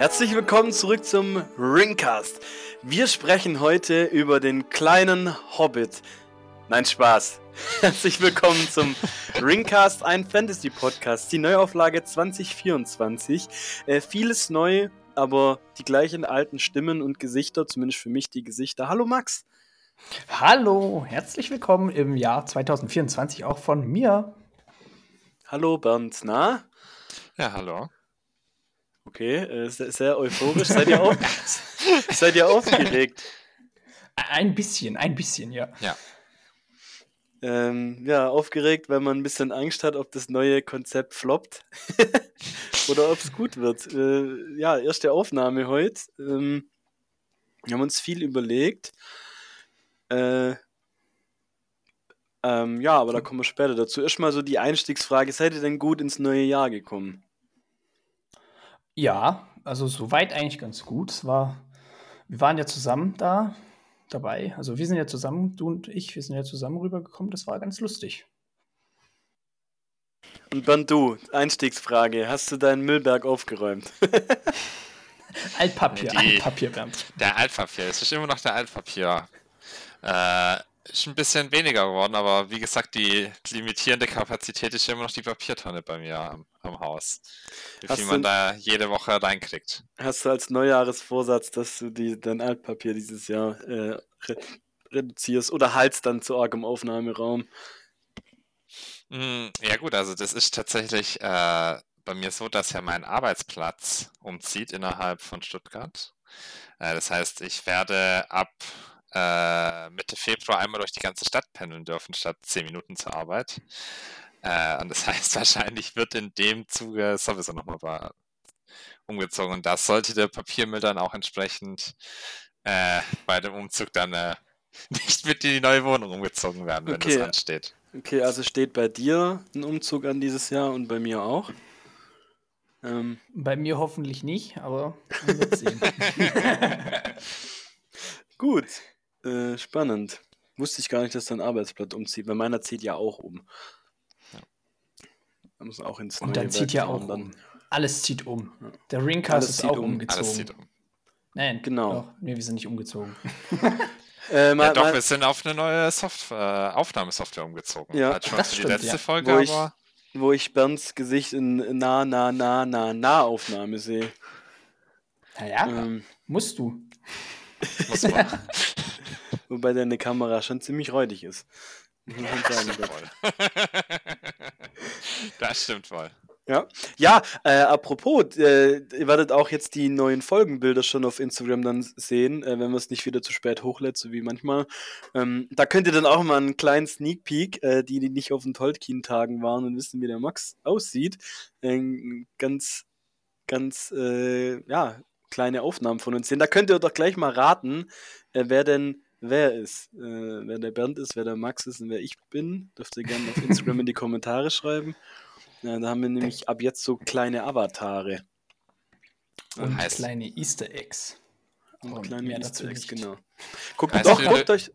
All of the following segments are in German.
Herzlich willkommen zurück zum Ringcast. Wir sprechen heute über den kleinen Hobbit. Nein, Spaß. Herzlich willkommen zum Ringcast, ein Fantasy-Podcast, die Neuauflage 2024. Äh, vieles neu, aber die gleichen alten Stimmen und Gesichter, zumindest für mich die Gesichter. Hallo Max. Hallo, herzlich willkommen im Jahr 2024 auch von mir. Hallo Bernd, na? Ja, hallo. Okay, äh, sehr, sehr euphorisch. Seid ihr, auf seid ihr aufgeregt? Ein bisschen, ein bisschen, ja. Ja. Ähm, ja, aufgeregt, weil man ein bisschen Angst hat, ob das neue Konzept floppt oder ob es gut wird. Äh, ja, erste Aufnahme heute. Ähm, wir haben uns viel überlegt. Äh, ähm, ja, aber da kommen wir später dazu. Erstmal so die Einstiegsfrage: Seid ihr denn gut ins neue Jahr gekommen? Ja, also soweit eigentlich ganz gut. Es war, wir waren ja zusammen da dabei. Also wir sind ja zusammen, du und ich, wir sind ja zusammen rübergekommen. Das war ganz lustig. Und dann du, Einstiegsfrage: Hast du deinen Müllberg aufgeräumt? Altpapier, Die- Altpapier, Bernd. Der Altpapier, es ist immer noch der Altpapier. Äh, ist ein bisschen weniger geworden, aber wie gesagt, die limitierende Kapazität ist immer noch die Papiertonne bei mir am, am Haus. Wie Hast viel man da jede Woche reinkriegt. Hast du als Neujahresvorsatz, dass du die, dein Altpapier dieses Jahr äh, re reduzierst oder haltst dann zu arg im Aufnahmeraum? Mm, Ja gut, also das ist tatsächlich äh, bei mir so, dass ja mein Arbeitsplatz umzieht innerhalb von Stuttgart. Äh, das heißt, ich werde ab äh, Mitte Februar einmal durch die ganze Stadt pendeln dürfen, statt zehn Minuten zur Arbeit. Äh, und das heißt, wahrscheinlich wird in dem Zuge sowieso nochmal umgezogen. Und das sollte der Papiermüll dann auch entsprechend äh, bei dem Umzug dann äh, nicht mit in die neue Wohnung umgezogen werden, wenn Okay. das ansteht. Okay, also steht bei dir ein Umzug an dieses Jahr und bei mir auch. Ähm, Bei mir hoffentlich nicht, aber man wird sehen. gut, äh, spannend. Wusste ich gar nicht, dass dein Arbeitsblatt umzieht, weil meiner zieht ja auch um. Da muss auch ins Und neue dann zieht ja auch um. Alles zieht um. Der Ringcast Alles ist zieht auch um. umgezogen. Alles sieht um. Nein, Genau. Doch, nee, wir sind nicht umgezogen. Äh, Ja, mal, doch, mal, wir sind auf eine neue Soft äh, Aufnahmesoftware umgezogen. Ja, halt schon das für die stimmt, letzte ja. Folge, Wo ich- wo ich Bernds Gesicht in na, na, na, na, na Aufnahme sehe. Naja, Ähm, musst du. muss man. wobei deine Kamera schon ziemlich räudig ist. Das stimmt wohl. das stimmt wohl. Ja, ja äh, apropos, äh, ihr werdet auch jetzt die neuen Folgenbilder schon auf Instagram dann sehen, äh, wenn man es nicht wieder zu spät hochlädt, so wie manchmal. Ähm, da könnt ihr dann auch mal einen kleinen Sneak Peek, äh, die, die nicht auf den Tolkien-Tagen waren und wissen, wie der Max aussieht. Äh, ganz, ganz, äh, ja, kleine Aufnahmen von uns sehen. Da könnt ihr doch gleich mal raten, äh, wer denn wer ist. Äh, wer der Bernd ist, wer der Max ist und wer ich bin. Dürft ihr gerne auf Instagram in die Kommentare schreiben. Ja, da haben wir nämlich ab jetzt so kleine Avatare. Und heißt- kleine Easter Eggs. Und Und kleine mehr Easter Eggs, genau. Guckt, Heißt doch, guckt, euch,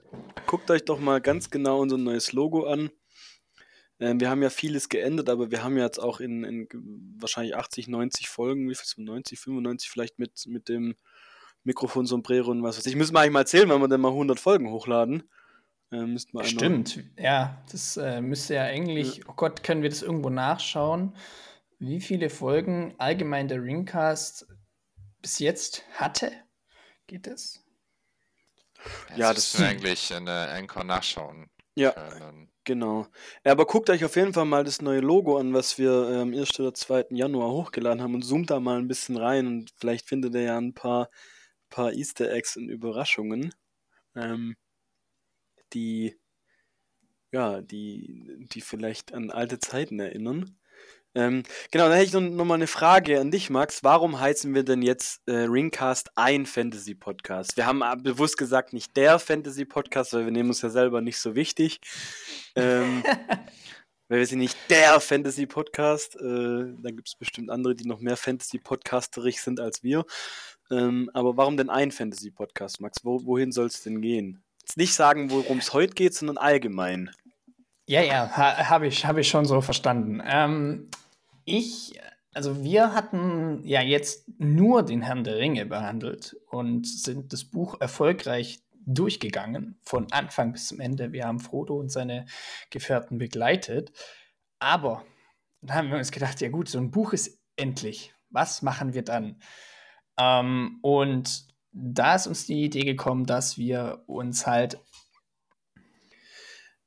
guckt euch doch mal ganz genau unser neues Logo an. Ähm, wir haben ja vieles geändert, aber wir haben ja jetzt auch in, in wahrscheinlich 80, 90 Folgen, wie viel so 90, 95 vielleicht mit, mit dem Mikrofon Sombrero und was weiß ich. Müssen wir eigentlich mal erzählen, wenn wir dann mal 100 Folgen hochladen. Äh, müssten wir einmal- Stimmt, ja, das äh, müsste ja eigentlich, oh Gott, können wir das irgendwo nachschauen, wie viele Folgen allgemein der Ringcast bis jetzt hatte? Geht das? Ja, das wir eigentlich in der Anchor nachschauen Ja, können. Genau. Ja, aber guckt euch auf jeden Fall mal das neue Logo an, was wir äh, am 1. oder 2. Januar hochgeladen haben und zoomt da mal ein bisschen rein und vielleicht findet ihr ja ein paar, paar Easter Eggs und Überraschungen, ähm, die, ja, die, die vielleicht an alte Zeiten erinnern. Ähm, genau, dann hätte ich noch, noch mal eine Frage an dich, Max. Warum heißen wir denn jetzt äh, Ringcast ein Fantasy-Podcast? Wir haben äh, bewusst gesagt, nicht der Fantasy-Podcast, weil wir nehmen uns ja selber nicht so wichtig. Ähm, weil wir sind nicht der Fantasy-Podcast. Äh, da gibt es bestimmt andere, die noch mehr Fantasy-Podcasterig sind als wir. Ähm, aber warum denn ein Fantasy-Podcast, Max? Wo, wohin soll es denn gehen? Jetzt nicht sagen, worum es heute geht, sondern allgemein. Ja, ja, ha, habe ich, hab ich schon so verstanden. Ähm, ich also wir hatten ja jetzt nur den Herrn der Ringe behandelt und sind das Buch erfolgreich durchgegangen, von Anfang bis zum Ende. Wir haben Frodo und seine Gefährten begleitet. Aber dann haben wir uns gedacht, ja gut, so ein Buch ist endlich. Was machen wir dann? Ähm, und da ist uns die Idee gekommen, dass wir uns halt.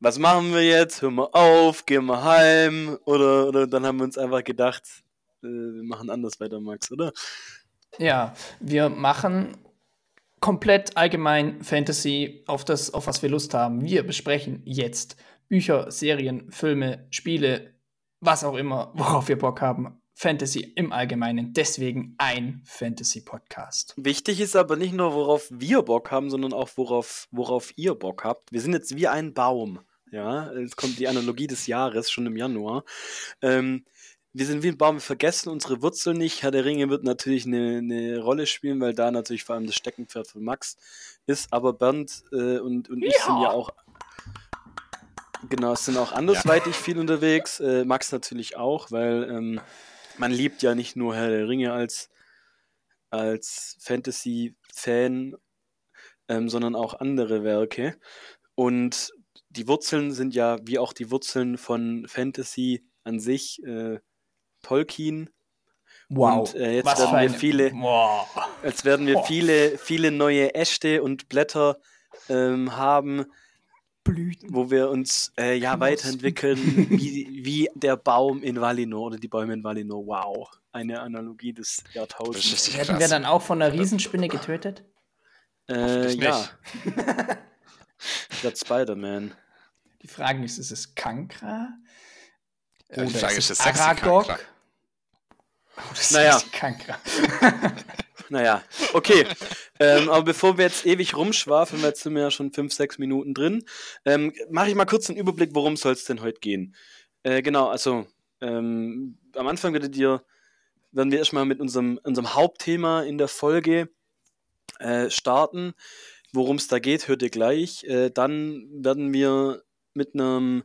Was machen wir jetzt? Hör mal auf, gehen wir heim. Oder, oder dann haben wir uns einfach gedacht, äh, wir machen anders weiter, Max, oder? Ja, wir machen komplett allgemein Fantasy auf das, auf was wir Lust haben. Wir besprechen jetzt Bücher, Serien, Filme, Spiele, was auch immer, worauf wir Bock haben. Fantasy im Allgemeinen. Deswegen ein Fantasy-Podcast. Wichtig ist aber nicht nur, worauf wir Bock haben, sondern auch, worauf, worauf ihr Bock habt. Wir sind jetzt wie ein Baum. Ja, jetzt kommt die Analogie des Jahres, schon im Januar. Ähm, wir sind wie ein Baum, wir vergessen unsere Wurzeln nicht. Herr der Ringe wird natürlich eine, eine Rolle spielen, weil da natürlich vor allem das Steckenpferd von Max ist. Aber Bernd äh, und, und ich sind ja auch Genau, es sind auch andersweitig ja. viel unterwegs. Äh, Max natürlich auch, weil ähm, man liebt ja nicht nur Herr der Ringe als, als Fantasy-Fan, ähm, sondern auch andere Werke. Und die Wurzeln sind ja, wie auch die Wurzeln von Fantasy an sich, äh, Tolkien. Wow. Und äh, jetzt Was werden wir viele, wow. jetzt werden wir viele, viele neue Äste und Blätter ähm, haben, Blüten. wo wir uns äh, ja weiterentwickeln, wie, wie der Baum in Valinor oder die Bäume in Valinor. Wow, eine Analogie des Jahrtausends. Werden wir dann auch von einer Riesenspinne getötet? Äh, ja. das Spider-Man. Die Frage ist, ist es Kankra? Ja, die Frage ist, ist es Aragog? Oh, das naja. ist Kankra. naja, okay. ähm, aber bevor wir jetzt ewig rumschwafeln, weil jetzt sind wir ja schon fünf, sechs Minuten drin, ähm, mache ich mal kurz einen Überblick, worum soll es denn heute gehen. Äh, genau, also ähm, am Anfang werdet ihr, werden wir erstmal mit unserem, unserem Hauptthema in der Folge äh, starten. Worum es da geht, hört ihr gleich. Äh, dann werden wir mit einem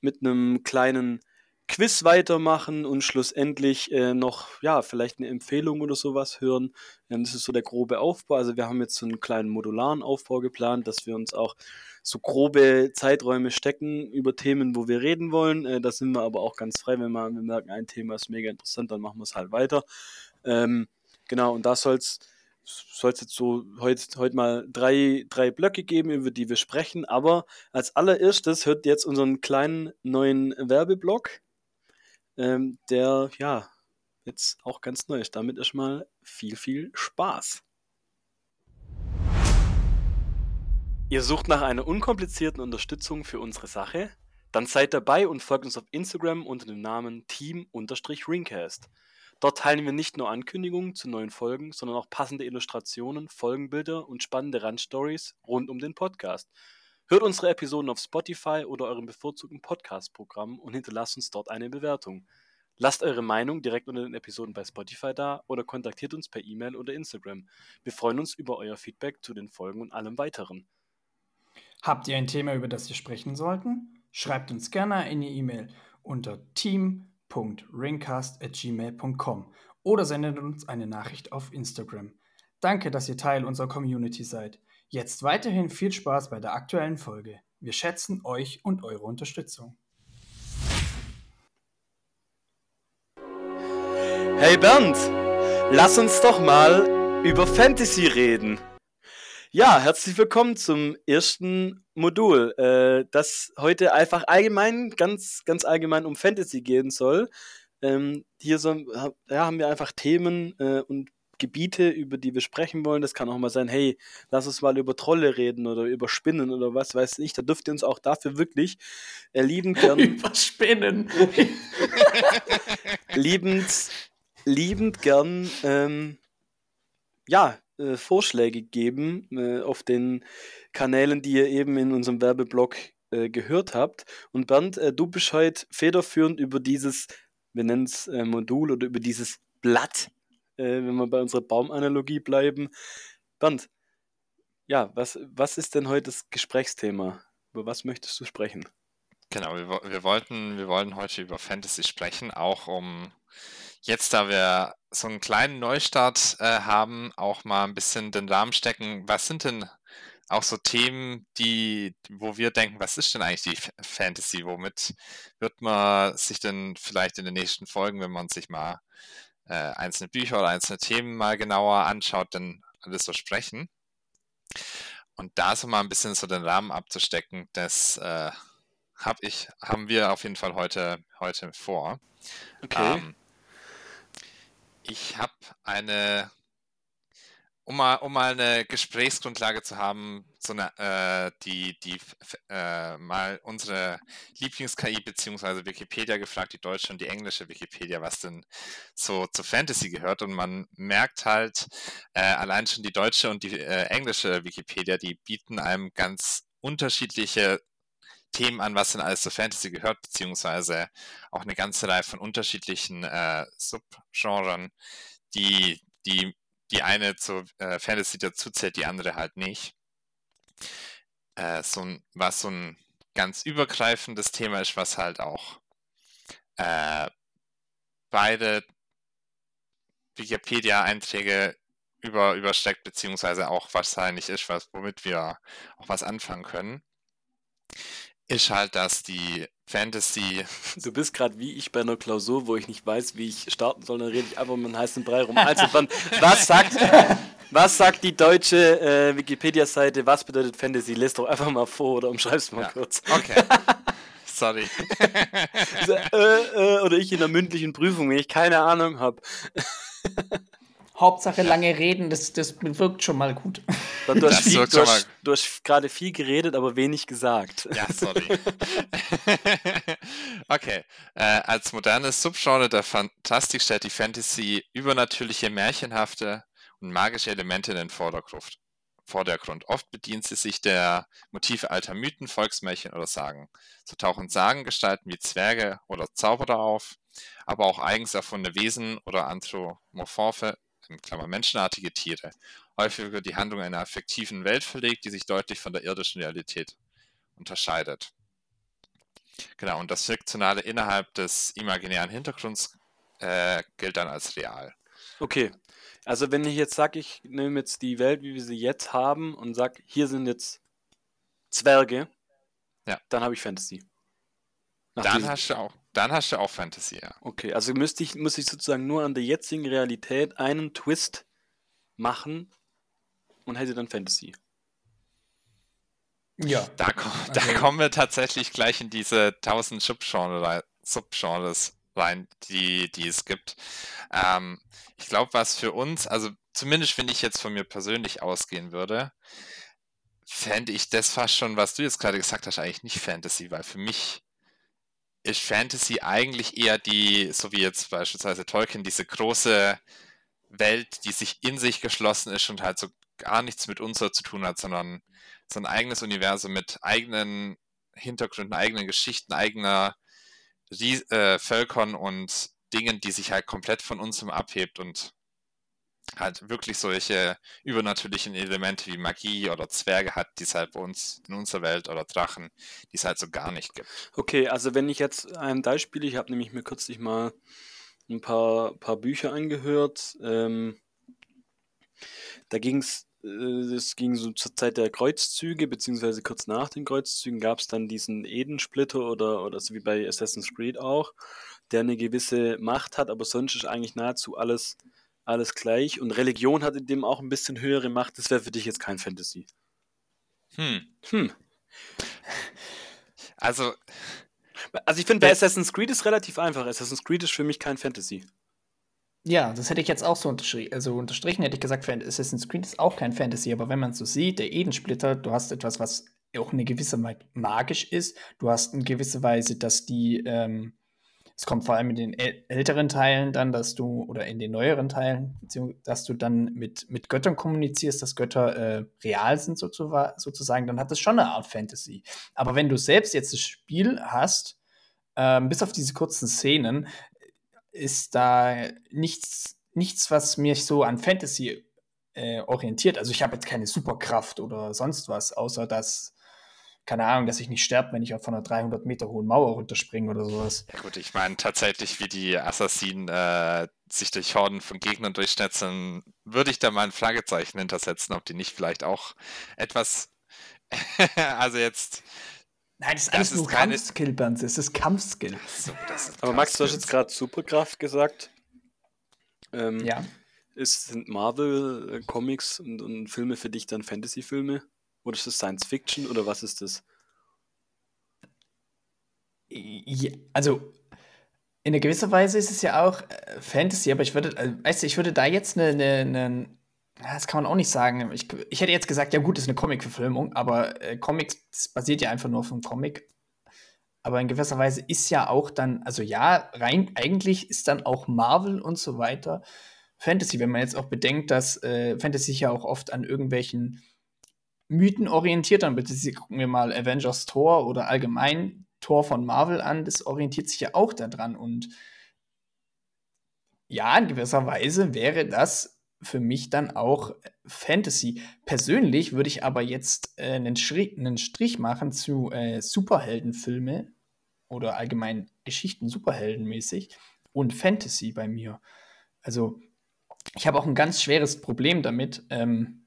mit einem kleinen Quiz weitermachen und schlussendlich äh, noch, ja, vielleicht eine Empfehlung oder sowas hören. Ähm, das ist so der grobe Aufbau. Also wir haben jetzt so einen kleinen modularen Aufbau geplant, dass wir uns auch so grobe Zeiträume stecken über Themen, wo wir reden wollen. Äh, da sind wir aber auch ganz frei, wenn wir, wir merken, ein Thema ist mega interessant, dann machen wir es halt weiter. Ähm, genau, und da soll es soll jetzt so heute heut mal drei, drei Blöcke geben, über die wir sprechen. Aber als allererstes hört jetzt unseren kleinen neuen Werbeblock ähm, der ja jetzt auch ganz neu ist. Damit erstmal viel, viel Spaß. Ihr sucht nach einer unkomplizierten Unterstützung für unsere Sache? Dann seid dabei und folgt uns auf Instagram unter dem Namen Team-Ringcast. Dort teilen wir nicht nur Ankündigungen zu neuen Folgen, sondern auch passende Illustrationen, Folgenbilder und spannende Randstories rund um den Podcast. Hört unsere Episoden auf Spotify oder eurem bevorzugten Podcast-Programm und hinterlasst uns dort eine Bewertung. Lasst eure Meinung direkt unter den Episoden bei Spotify da oder kontaktiert uns per E-Mail oder Instagram. Wir freuen uns über euer Feedback zu den Folgen und allem weiteren. Habt ihr ein Thema, über das wir sprechen sollten? Schreibt uns gerne eine E-Mail unter team.ringcast.gmail.com oder sendet uns eine Nachricht auf Instagram. Danke, dass ihr Teil unserer Community seid. Jetzt weiterhin viel Spaß bei der aktuellen Folge. Wir schätzen euch und eure Unterstützung. Hey Bernd, lass uns doch mal über Fantasy reden. Ja, herzlich willkommen zum ersten Modul, äh, das heute einfach allgemein, ganz, ganz allgemein um Fantasy gehen soll. Ähm, hier so, ja, haben wir einfach Themen äh, und Gebiete, über die wir sprechen wollen. Das kann auch mal sein, hey, lass uns mal über Trolle reden oder über Spinnen oder was weiß ich. Da dürft ihr uns auch dafür wirklich äh, liebend gern. über Spinnen. liebend, liebend gern, ähm, ja, äh, Vorschläge geben äh, auf den Kanälen, die ihr eben in unserem Werbeblock äh, gehört habt. Und Bernd, äh, du bist heute federführend über dieses, wir nennen es äh, Modul oder über dieses Blatt äh, wenn wir bei unserer Baumanalogie bleiben. Bernd, ja, was, was ist denn heute das Gesprächsthema? Über was möchtest du sprechen? Genau, wir, wir, wollten, wir wollen heute über Fantasy sprechen, auch um jetzt, da wir so einen kleinen Neustart äh, haben, auch mal ein bisschen den Rahmen stecken. Was sind denn auch so Themen, die, wo wir denken, was ist denn eigentlich die Fantasy? Womit wird man sich denn vielleicht in den nächsten Folgen, wenn man sich mal äh, einzelne Bücher oder einzelne Themen mal genauer anschaut, denn alles so sprechen? Und da so mal ein bisschen so den Rahmen abzustecken, das äh, hab ich, haben wir auf jeden Fall heute, heute vor. Okay. Ähm, ich habe eine um mal, um mal eine Gesprächsgrundlage zu haben, so eine, äh, die, die äh, mal unsere Lieblings-KI beziehungsweise Wikipedia gefragt, die deutsche und die englische Wikipedia, was denn so zu Fantasy gehört. Und man merkt halt, äh, allein schon die deutsche und die äh, englische Wikipedia, die bieten einem ganz unterschiedliche Themen an, was denn alles zu Fantasy gehört, beziehungsweise auch eine ganze Reihe von unterschiedlichen äh, Subgenren, die, die die eine zur äh, Fantasy dazu zählt, die andere halt nicht. Äh, so ein, was so ein ganz übergreifendes Thema ist, was halt auch äh, beide Wikipedia-Einträge über, übersteckt, beziehungsweise auch wahrscheinlich ist, was, womit wir auch was anfangen können, ist halt, dass die Fantasy. Du bist gerade wie ich bei einer Klausur, wo ich nicht weiß, wie ich starten soll, dann rede ich einfach mit einem heißen Brei rum. Also dann, was sagt, was sagt die deutsche äh, Wikipedia-Seite, was bedeutet Fantasy? Lest doch einfach mal vor oder umschreib's mal ja. kurz. Okay. Sorry. äh, äh, oder ich in der mündlichen Prüfung, wenn ich keine Ahnung habe. Hauptsache lange reden, das, das wirkt schon mal gut. Du hast, viel, du hast, du hast gerade viel geredet, aber wenig gesagt. Ja, sorry. okay. Äh, als modernes Subgenre der Fantastik stellt die Fantasy übernatürliche, märchenhafte und magische Elemente in den Vordergrund. Vordergrund. Oft bedient sie sich der Motive alter Mythen, Volksmärchen oder Sagen. So tauchen Sagengestalten wie Zwerge oder Zauberer auf, aber auch eigens erfundene Wesen oder anthropomorphe in Klammer menschenartige Tiere, häufiger die Handlung einer fiktiven Welt verlegt, die sich deutlich von der irdischen Realität unterscheidet. Genau, und das Fiktionale innerhalb des imaginären Hintergrunds äh, gilt dann als real. Okay, also wenn ich jetzt sage, ich nehme jetzt die Welt, wie wir sie jetzt haben, und sage, hier sind jetzt Zwerge, ja. dann habe ich Fantasy. Nach dann hast du auch dann hast du auch Fantasy, ja. Okay, also müsste ich, muss ich sozusagen nur an der jetzigen Realität einen Twist machen und hätte dann Fantasy. Ja. Da, da also, kommen wir tatsächlich gleich in diese tausend Subgenres, Subgenres rein, die, die es gibt. Ähm, ich glaube, was für uns, also zumindest wenn ich jetzt von mir persönlich ausgehen würde, fände ich das fast schon, was du jetzt gerade gesagt hast, eigentlich nicht Fantasy, weil für mich ist Fantasy eigentlich eher die, so wie jetzt beispielsweise Tolkien, diese große Welt, die sich in sich geschlossen ist und halt so gar nichts mit uns zu tun hat, sondern so ein eigenes Universum mit eigenen Hintergründen, eigenen Geschichten, eigener Ries äh, Völkern und Dingen, die sich halt komplett von uns abhebt und halt wirklich solche übernatürlichen Elemente wie Magie oder Zwerge hat, die es halt bei uns in unserer Welt oder Drachen, die es halt so gar nicht gibt. Okay, also wenn ich jetzt ein Beispiel, ich habe nämlich mir kürzlich mal ein paar, paar Bücher angehört, ähm, da ging es, äh, es ging so zur Zeit der Kreuzzüge, beziehungsweise kurz nach den Kreuzzügen gab es dann diesen Eden-Splitter oder, oder so wie bei Assassin's Creed auch, der eine gewisse Macht hat, aber sonst ist eigentlich nahezu alles alles gleich. Und Religion hat in dem auch ein bisschen höhere Macht. Das wäre für dich jetzt kein Fantasy. Hm. Hm. Also. Also ich finde, bei Assassin's Creed ist relativ einfach. Assassin's Creed ist für mich kein Fantasy. Ja, das hätte ich jetzt auch so unterstrichen. Also unterstrichen hätte ich gesagt, Assassin's Creed ist auch kein Fantasy, aber wenn man es so sieht, der Edensplitter, du hast etwas, was auch eine gewisse magisch ist. Du hast in gewisser Weise, dass die ähm, es kommt vor allem in den älteren Teilen dann, dass du, oder in den neueren Teilen, dass du dann mit, mit Göttern kommunizierst, dass Götter äh, real sind sozusagen, dann hat das schon eine Art Fantasy. Aber wenn du selbst jetzt das Spiel hast, äh, bis auf diese kurzen Szenen, ist da nichts, nichts, was mich so an Fantasy äh, orientiert. Also ich habe jetzt keine Superkraft oder sonst was, außer dass keine Ahnung, dass ich nicht sterbe, wenn ich von einer 300 Meter hohen Mauer runterspringe oder sowas. Ja gut, ich meine tatsächlich, wie die Assassinen äh, sich durch Horden von Gegnern durchschnetzen, würde ich da mal ein Fragezeichen hintersetzen, ob die nicht vielleicht auch etwas, also jetzt Nein, das ist alles das nur keine... Kampfskill, Banz. Es ist Kampfskill. So, Aber Max, du hast jetzt gerade Superkraft gesagt. Ähm, ja. Ist, sind Marvel-Comics und, und, Filme für dich dann Fantasy-Filme? Oder ist das Science-Fiction oder was ist das? Ja, also in einer gewisser Weise ist es ja auch äh, Fantasy, aber ich würde, äh, weißt du, ich würde da jetzt eine, eine, eine das kann man auch nicht sagen. Ich, ich hätte jetzt gesagt, ja gut, das ist eine Comic-Verfilmung, aber äh, Comics, basiert ja einfach nur auf einem Comic. Aber in gewisser Weise ist ja auch dann, also ja, rein, eigentlich ist dann auch Marvel und so weiter Fantasy, wenn man jetzt auch bedenkt, dass äh, Fantasy ja auch oft an irgendwelchen Mythen orientiert, dann bitte gucken wir mal Avengers Tor oder allgemein Tor von Marvel an, das orientiert sich ja auch daran und ja, in gewisser Weise wäre das für mich dann auch Fantasy. Persönlich würde ich aber jetzt äh, einen, Strich, einen, Strich, machen zu äh, Superheldenfilme oder allgemein Geschichten superheldenmäßig und Fantasy bei mir. Also ich habe auch ein ganz schweres Problem damit, ähm,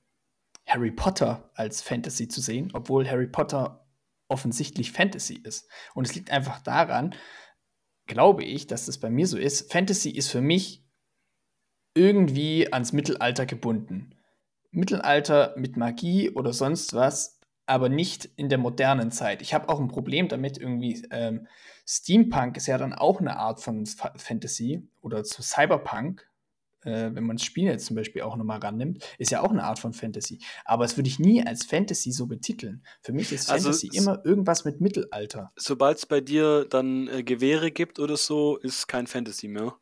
Harry Potter als Fantasy zu sehen, obwohl Harry Potter offensichtlich Fantasy ist. Und es liegt einfach daran, glaube ich, dass das bei mir so ist. Fantasy ist für mich irgendwie ans Mittelalter gebunden. Mittelalter mit Magie oder sonst was, aber nicht in der modernen Zeit. Ich habe auch ein Problem damit, irgendwie ähm, Steampunk ist ja dann auch eine Art von Fantasy oder zu Cyberpunk, äh, wenn man das Spiel jetzt zum Beispiel auch nochmal rannimmt, ist ja auch eine Art von Fantasy. Aber das würde ich nie als Fantasy so betiteln. Für mich ist also Fantasy immer irgendwas mit Mittelalter. Sobald es bei dir dann äh, Gewehre gibt oder so, ist kein Fantasy mehr.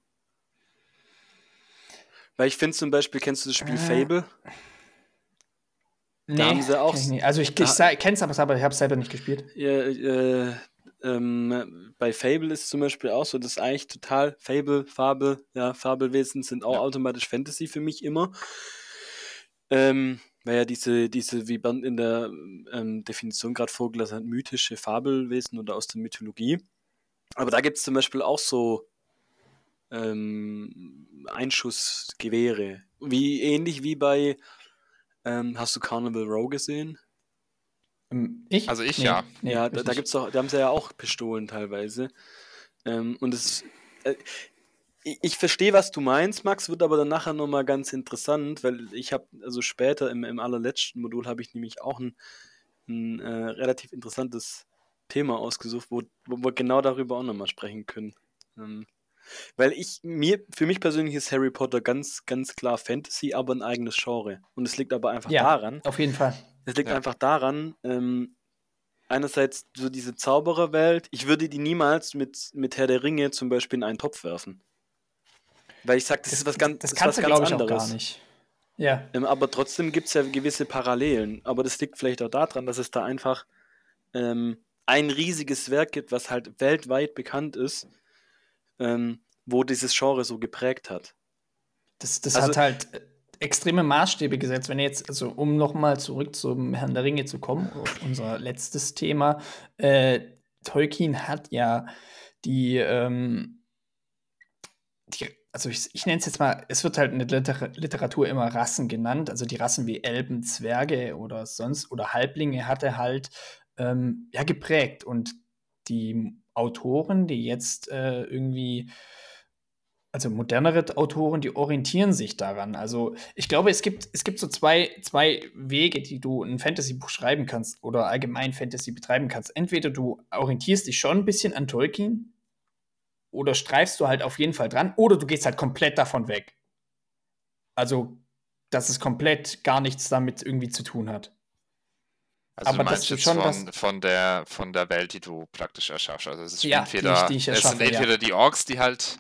Weil ich finde zum Beispiel, kennst du das Spiel äh. Fable? Nee, da haben sie auch. Ich also ich, ich kenne es aber, ich habe es selber nicht gespielt. Ja, äh, ähm, bei Fable ist zum Beispiel auch so, dass eigentlich total Fable, Fabel, ja, Fabelwesen sind auch ja. automatisch Fantasy für mich immer. Ähm, weil ja diese, diese, wie Bernd in der ähm, Definition gerade vorgelassen hat, mythische Fabelwesen oder aus der Mythologie. Aber da gibt es zum Beispiel auch so ähm, Einschussgewehre. Wie ähnlich wie bei ähm, hast du Carnival Row gesehen? Ähm, ich? Also ich nee, ja. Ja, da, da gibt's doch, da haben sie ja auch Pistolen teilweise. Ähm, und es äh, ich, ich verstehe, was du meinst, Max, wird aber dann nachher nochmal ganz interessant, weil ich habe, also später im, im allerletzten Modul habe ich nämlich auch ein, ein äh, relativ interessantes Thema ausgesucht, wo, wo wir genau darüber auch nochmal sprechen können. Ähm, weil ich, mir, für mich persönlich ist Harry Potter ganz, ganz klar Fantasy, aber ein eigenes Genre. Und es liegt aber einfach ja, daran. Auf jeden Fall. Es liegt ja. einfach daran, ähm, einerseits so diese Zaubererwelt, ich würde die niemals mit, mit Herr der Ringe zum Beispiel in einen Topf werfen. Weil ich sage, das, das, ist was ganz, das, das kannst was du, ganz anderes. auch gar nicht. Ja. Ähm, aber trotzdem gibt es ja gewisse Parallelen. Aber das liegt vielleicht auch daran, dass es da einfach ähm, ein riesiges Werk gibt, was halt weltweit bekannt ist ähm, wo dieses Genre so geprägt hat. Das, das also, hat halt extreme Maßstäbe gesetzt. Wenn jetzt, also um nochmal zurück zum Herrn der Ringe zu kommen, unser letztes Thema, äh, Tolkien hat ja die, ähm, die also ich, ich nenne es jetzt mal, es wird halt in der Liter Literatur immer Rassen genannt, also die Rassen wie Elben, Zwerge oder sonst oder Halblinge hat er halt ähm, ja geprägt und die Autoren, die jetzt äh, irgendwie, also modernere Autoren, die orientieren sich daran. Also ich glaube, es gibt, es gibt so zwei, zwei Wege, die du ein Fantasy-Buch schreiben kannst oder allgemein Fantasy betreiben kannst. Entweder du orientierst dich schon ein bisschen an Tolkien oder streifst du halt auf jeden Fall dran oder du gehst halt komplett davon weg. Also, dass es komplett gar nichts damit irgendwie zu tun hat. Also aber du meinst jetzt schon von, von, der, von der Welt, die du praktisch erschaffst. Also es ist ja, entweder, die ich, die ich es sind entweder ja. die Orks, die halt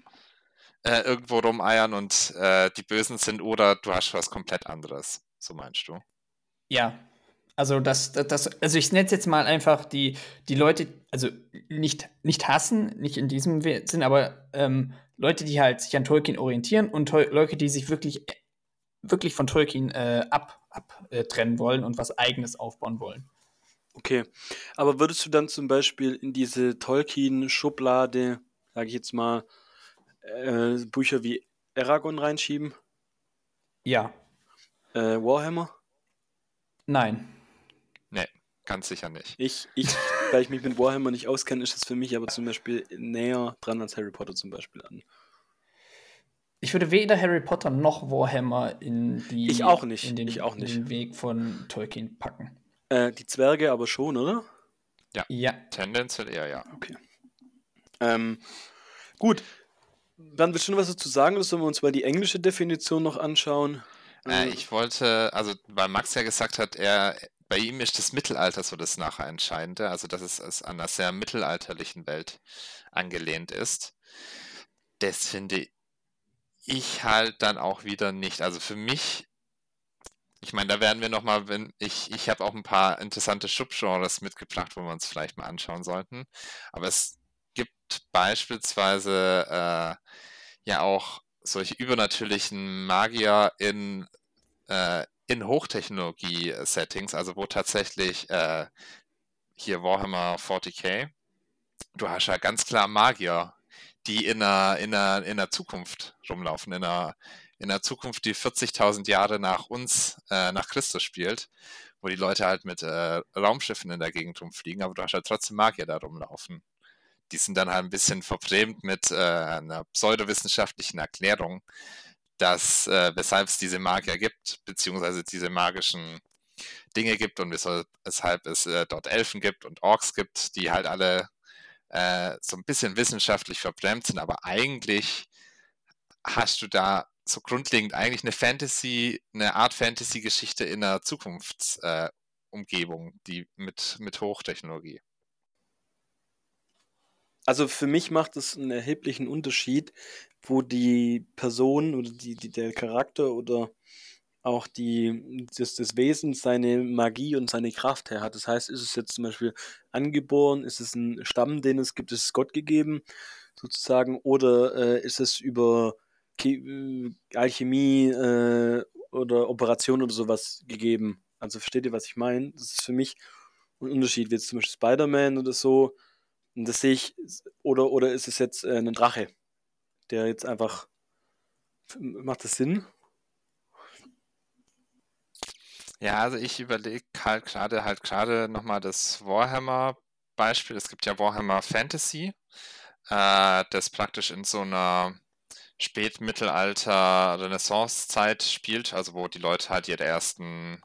äh, irgendwo rumeiern und äh, die Bösen sind, oder du hast was komplett anderes. So meinst du? Ja. Also das, das, also ich nenne es jetzt mal einfach die, die Leute, also nicht, nicht hassen, nicht in diesem Sinn, aber ähm, Leute, die halt sich an Tolkien orientieren und Leute, die sich wirklich, wirklich von Tolkien äh, ab abtrennen wollen und was Eigenes aufbauen wollen. Okay, aber würdest du dann zum Beispiel in diese Tolkien-Schublade, sage ich jetzt mal, äh, Bücher wie Eragon reinschieben? Ja. Äh, Warhammer? Nein. Nee, ganz sicher nicht. Ich, ich, weil ich mich mit Warhammer nicht auskenne, ist es für mich aber zum Beispiel näher dran als Harry Potter zum Beispiel an. Ich würde weder Harry Potter noch Warhammer in die Ich auch nicht, in den, ich auch nicht. den Weg von Tolkien packen. Äh, die Zwerge aber schon, oder? Ja. Tendenziell eher ja. Okay. Ähm, gut. Dann willst du noch was dazu sagen oder sollen wir uns mal die englische Definition noch anschauen? Äh, ich wollte, also weil Max ja gesagt hat, er, bei ihm ist das Mittelalter so das nachher Entscheidende, also dass es, es an einer sehr mittelalterlichen Welt angelehnt ist. Das finde ich halt dann auch wieder nicht. Also für mich, ich meine, da werden wir nochmal, wenn ich, ich habe auch ein paar interessante Subgenres mitgebracht, wo wir uns vielleicht mal anschauen sollten. Aber es gibt beispielsweise äh, ja auch solche übernatürlichen Magier in, äh, in Hochtechnologie-Settings, also wo tatsächlich äh, hier Warhammer 40k, du hast ja ganz klar Magier, die in einer, in einer, in einer Zukunft rumlaufen, in einer, in einer Zukunft, die 40.000 Jahre nach uns, äh, nach Christus spielt, wo die Leute halt mit äh, Raumschiffen in der Gegend rumfliegen, aber du hast halt trotzdem Magier da rumlaufen. Die sind dann halt ein bisschen verbrämt mit äh, einer pseudowissenschaftlichen Erklärung, dass äh, weshalb es diese Magier gibt, beziehungsweise diese magischen Dinge gibt und weshalb, es äh, dort Elfen gibt und Orks gibt, die halt alle äh, so ein bisschen wissenschaftlich verbrämt sind, aber eigentlich hast du da so grundlegend eigentlich eine Fantasy, eine Art Fantasy-Geschichte in einer Zukunftsumgebung, äh, die mit, mit Hochtechnologie. Also für mich macht es einen erheblichen Unterschied, wo die Person oder die, die, der Charakter oder auch die, das, das Wesen seine Magie und seine Kraft her hat. Das heißt, ist es jetzt zum Beispiel angeboren, ist es ein Stamm, den es gibt, ist es Gott gegeben, sozusagen, oder äh, ist es über Che äh, Alchemie äh, oder Operation oder sowas gegeben? Also versteht ihr, was ich meine? Das ist für mich ein Unterschied, wie jetzt zum Beispiel Spider-Man oder so. Und das sehe ich, oder, oder ist es jetzt äh, ein Drache, der jetzt einfach, macht das Sinn? Ja, also ich überlege halt gerade halt gerade nochmal das Warhammer-Beispiel. Es gibt ja Warhammer Fantasy, äh, das praktisch in so einer Spätmittelalter-Renaissance-Zeit spielt, also wo die Leute halt ihre ersten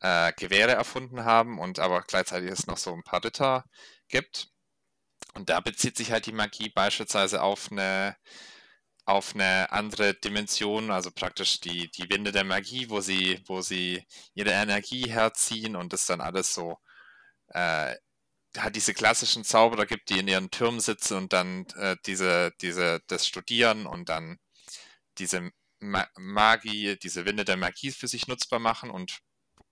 äh, Gewehre erfunden haben und aber gleichzeitig es noch so ein paar Ritter gibt. Und da bezieht sich halt die Magie beispielsweise auf eine auf eine andere Dimension, also praktisch die, die Winde der Magie, wo sie, wo sie ihre Energie herziehen und das dann alles so äh, hat diese klassischen Zauberer gibt, die in ihren Türmen sitzen und dann äh, diese, diese, das studieren und dann diese Ma Magie, diese Winde der Magie für sich nutzbar machen und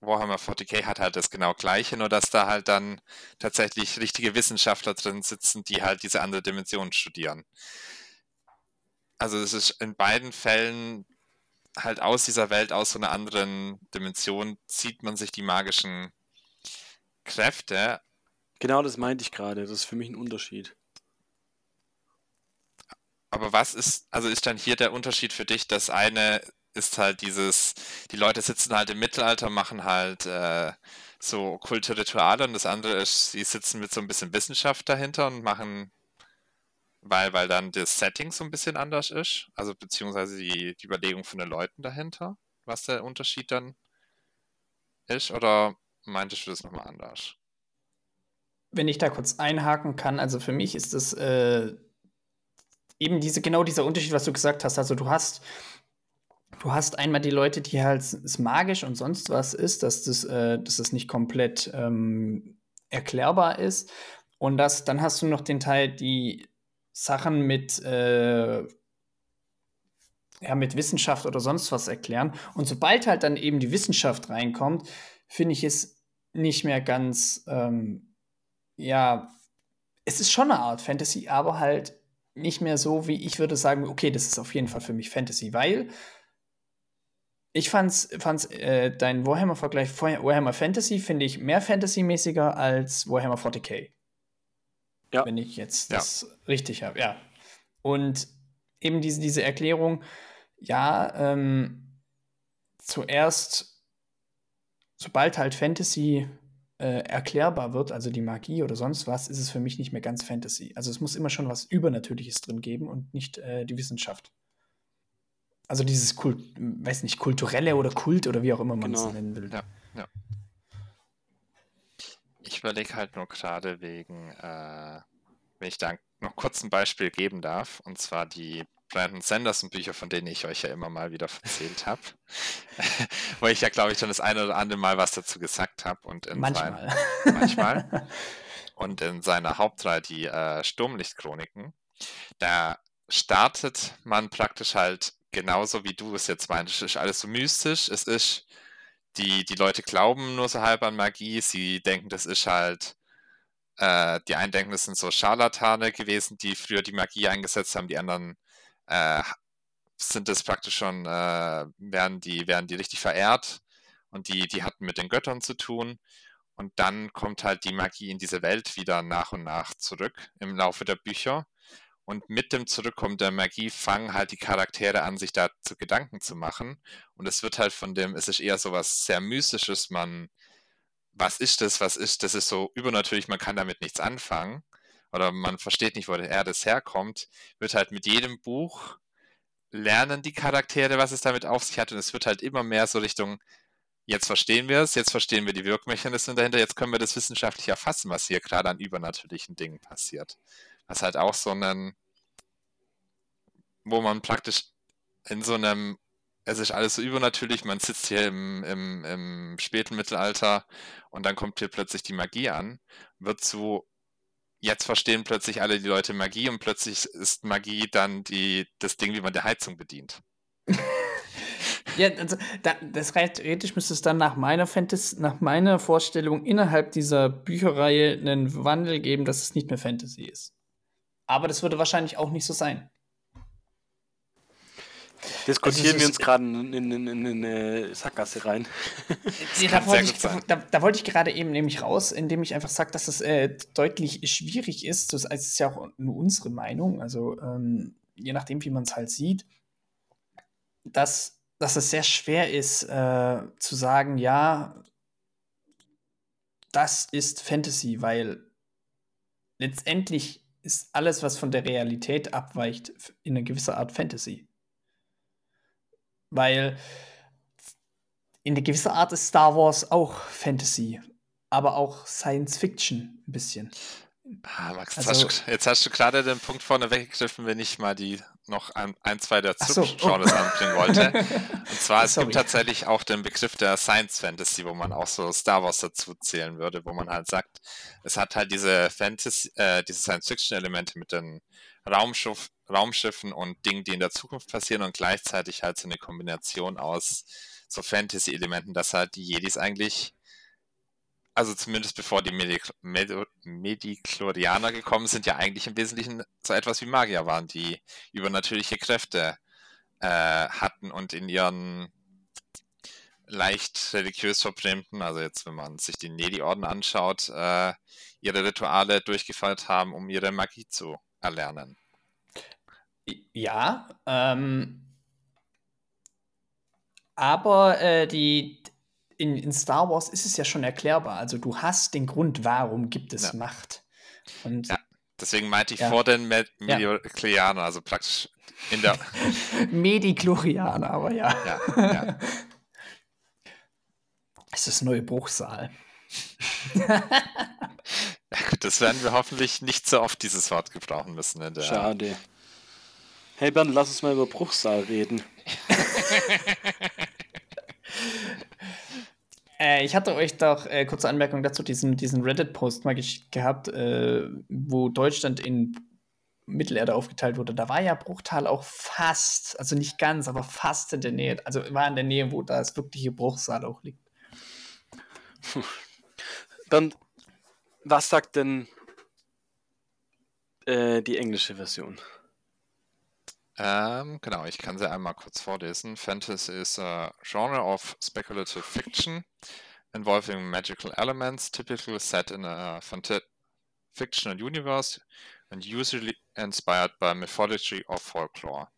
Warhammer 40k hat halt das genau gleiche, nur dass da halt dann tatsächlich richtige Wissenschaftler drin sitzen, die halt diese andere Dimension studieren also es ist in beiden Fällen halt aus dieser Welt, aus so einer anderen Dimension, zieht man sich die magischen Kräfte. Genau das meinte ich gerade. Das ist für mich ein Unterschied. Aber was ist, also ist dann hier der Unterschied für dich? Das eine ist halt dieses, die Leute sitzen halt im Mittelalter, machen halt äh, so okkulte Rituale und das andere ist, sie sitzen mit so ein bisschen Wissenschaft dahinter und machen weil, weil dann das Setting so ein bisschen anders ist, also beziehungsweise die, die Überlegung von den Leuten dahinter, was der Unterschied dann ist, oder meintest du das nochmal anders? Wenn ich da kurz einhaken kann, also für mich ist das äh, eben diese, genau dieser Unterschied, was du gesagt hast. Also du hast, du hast einmal die Leute, die halt es magisch und sonst was ist, dass das, äh, dass das nicht komplett ähm, erklärbar ist. Und das, dann hast du noch den Teil, die Sachen mit, äh, ja, mit Wissenschaft oder sonst was erklären. Und sobald halt dann eben die Wissenschaft reinkommt, finde ich es nicht mehr ganz, ähm, ja, es ist schon eine Art Fantasy, aber halt nicht mehr so, wie ich würde sagen, okay, das ist auf jeden Fall für mich Fantasy, weil ich fand's, fand's äh, dein Warhammer-Vergleich Warhammer Fantasy finde ich mehr Fantasy-mäßiger als Warhammer 40k. Ja. Wenn ich jetzt ja. das richtig habe, ja. Und eben diese, diese Erklärung, ja, ähm, zuerst, sobald halt Fantasy äh, erklärbar wird, also die Magie oder sonst was, ist es für mich nicht mehr ganz Fantasy. Also es muss immer schon was Übernatürliches drin geben und nicht äh, die Wissenschaft. Also dieses Kult, weiß nicht, kulturelle oder Kult oder wie auch immer man es genau. nennen will. Ja, ja. Ich überlege halt nur gerade wegen, äh, wenn ich da noch kurz ein Beispiel geben darf, und zwar die Brandon Sanderson Bücher, von denen ich euch ja immer mal wieder erzählt habe, wo ich ja, glaube ich, schon das eine oder andere Mal was dazu gesagt habe. Und in manchmal. Sein, manchmal. Und in seiner Hauptreihe, die äh, Sturmlichtchroniken, da startet man praktisch halt genauso wie du es jetzt meinst. Es ist alles so mystisch. Es ist, die, die Leute glauben nur so halb an Magie. Sie denken, das ist halt, äh, die einen denken, das sind so Scharlatane gewesen, die früher die Magie eingesetzt haben. Die anderen äh, sind das praktisch schon, äh, werden, die, werden die richtig verehrt. Und die, die hatten mit den Göttern zu tun. Und dann kommt halt die Magie in diese Welt wieder nach und nach zurück im Laufe der Bücher. Und mit dem Zurückkommen der Magie fangen halt die Charaktere an, sich dazu Gedanken zu machen. Und es wird halt von dem, es ist eher so was sehr Mystisches, man, was ist das, was ist, das ist so übernatürlich, man kann damit nichts anfangen. Oder man versteht nicht, wo der Erde herkommt. Wird halt mit jedem Buch lernen die Charaktere, was es damit auf sich hat. Und es wird halt immer mehr so Richtung, jetzt verstehen wir es, jetzt verstehen wir die Wirkmechanismen dahinter, jetzt können wir das wissenschaftlich erfassen, was hier gerade an übernatürlichen Dingen passiert. Was halt auch so einen, wo man praktisch in so einem, es ist alles so übernatürlich, man sitzt hier im, im, im späten Mittelalter und dann kommt hier plötzlich die Magie an, wird so, jetzt verstehen plötzlich alle die Leute Magie und plötzlich ist Magie dann die, das Ding, wie man die Heizung bedient. Ja, also, da, das theoretisch müsste es dann nach meiner Fantasy, nach meiner Vorstellung innerhalb dieser Bücherreihe einen Wandel geben, dass es nicht mehr Fantasy ist. Aber das würde wahrscheinlich auch nicht so sein. Diskutieren also wir uns gerade in, in, in, in, eine Sackgasse rein. da, wollte ich, da, da, wollte ich gerade eben nämlich raus, indem ich einfach sage, dass es äh, deutlich schwierig ist. Das ist ja auch nur unsere Meinung, also ähm, je nachdem, wie man es halt sieht, dass, dass es sehr schwer ist äh, zu sagen, ja, das ist Fantasy, weil letztendlich ist alles, was von der Realität abweicht, in einer gewisser Art Fantasy. Weil in einer gewisser Art ist Star Wars auch Fantasy, aber auch Science Fiction ein bisschen. Ah, Max, jetzt, also, hast du, jetzt hast du gerade den Punkt vorne weggegriffen, wenn ich mal die noch ein, ein zwei der Subgenres so, oh. anbringen wollte. Und zwar, es Sorry. gibt tatsächlich auch den Begriff der Science Fantasy, wo man auch so Star Wars dazu zählen würde, wo man halt sagt, es hat halt diese Fantasy, äh, diese Science-Fiction-Elemente mit den Raumschiff, Raumschiffen und Dingen, die in der Zukunft passieren und gleichzeitig halt so eine Kombination aus so Fantasy-Elementen, dass halt die Jedis eigentlich also zumindest bevor die Mediklorianer gekommen sind, ja eigentlich im Wesentlichen so etwas wie Magier waren, die übernatürliche Kräfte äh, hatten und in ihren leicht religiös verbrämten, also jetzt wenn man sich die Nedi-Orden anschaut, äh, ihre Rituale durchgeführt haben, um ihre Magie zu erlernen. Ja, ähm, aber äh, die, in, in Star Wars ist es ja schon erklärbar. Also du hast den Grund, warum gibt es ja. Macht. Und ja, deswegen meinte ich ja. vor den Mediklorianern, also praktisch in der Mediklorianer, aber ja. Ja, ja. Es ist neue Bruchsaal. ja, gut, das werden wir hoffentlich nicht so oft dieses Wort gebrauchen müssen. In der Schade. Hey Bernd, lass uns mal über Bruchsaal reden. Äh, ich hatte euch doch, äh, kurze Anmerkung dazu, diesen, diesen Reddit-Post mal gehabt, äh, wo Deutschland in Mittelerde aufgeteilt wurde. Da war ja Bruchtal auch fast, also nicht ganz, aber fast in der Nähe. Also war in der Nähe, wo das wirkliche Bruchsal auch liegt. Dann, was sagt denn äh, die englische Version? Ähm, genau, ich kann sie einmal kurz vorlesen. Fantasy is a genre of speculative fiction involving magical elements, typically set in a fictional universe and usually inspired by mythology or folklore.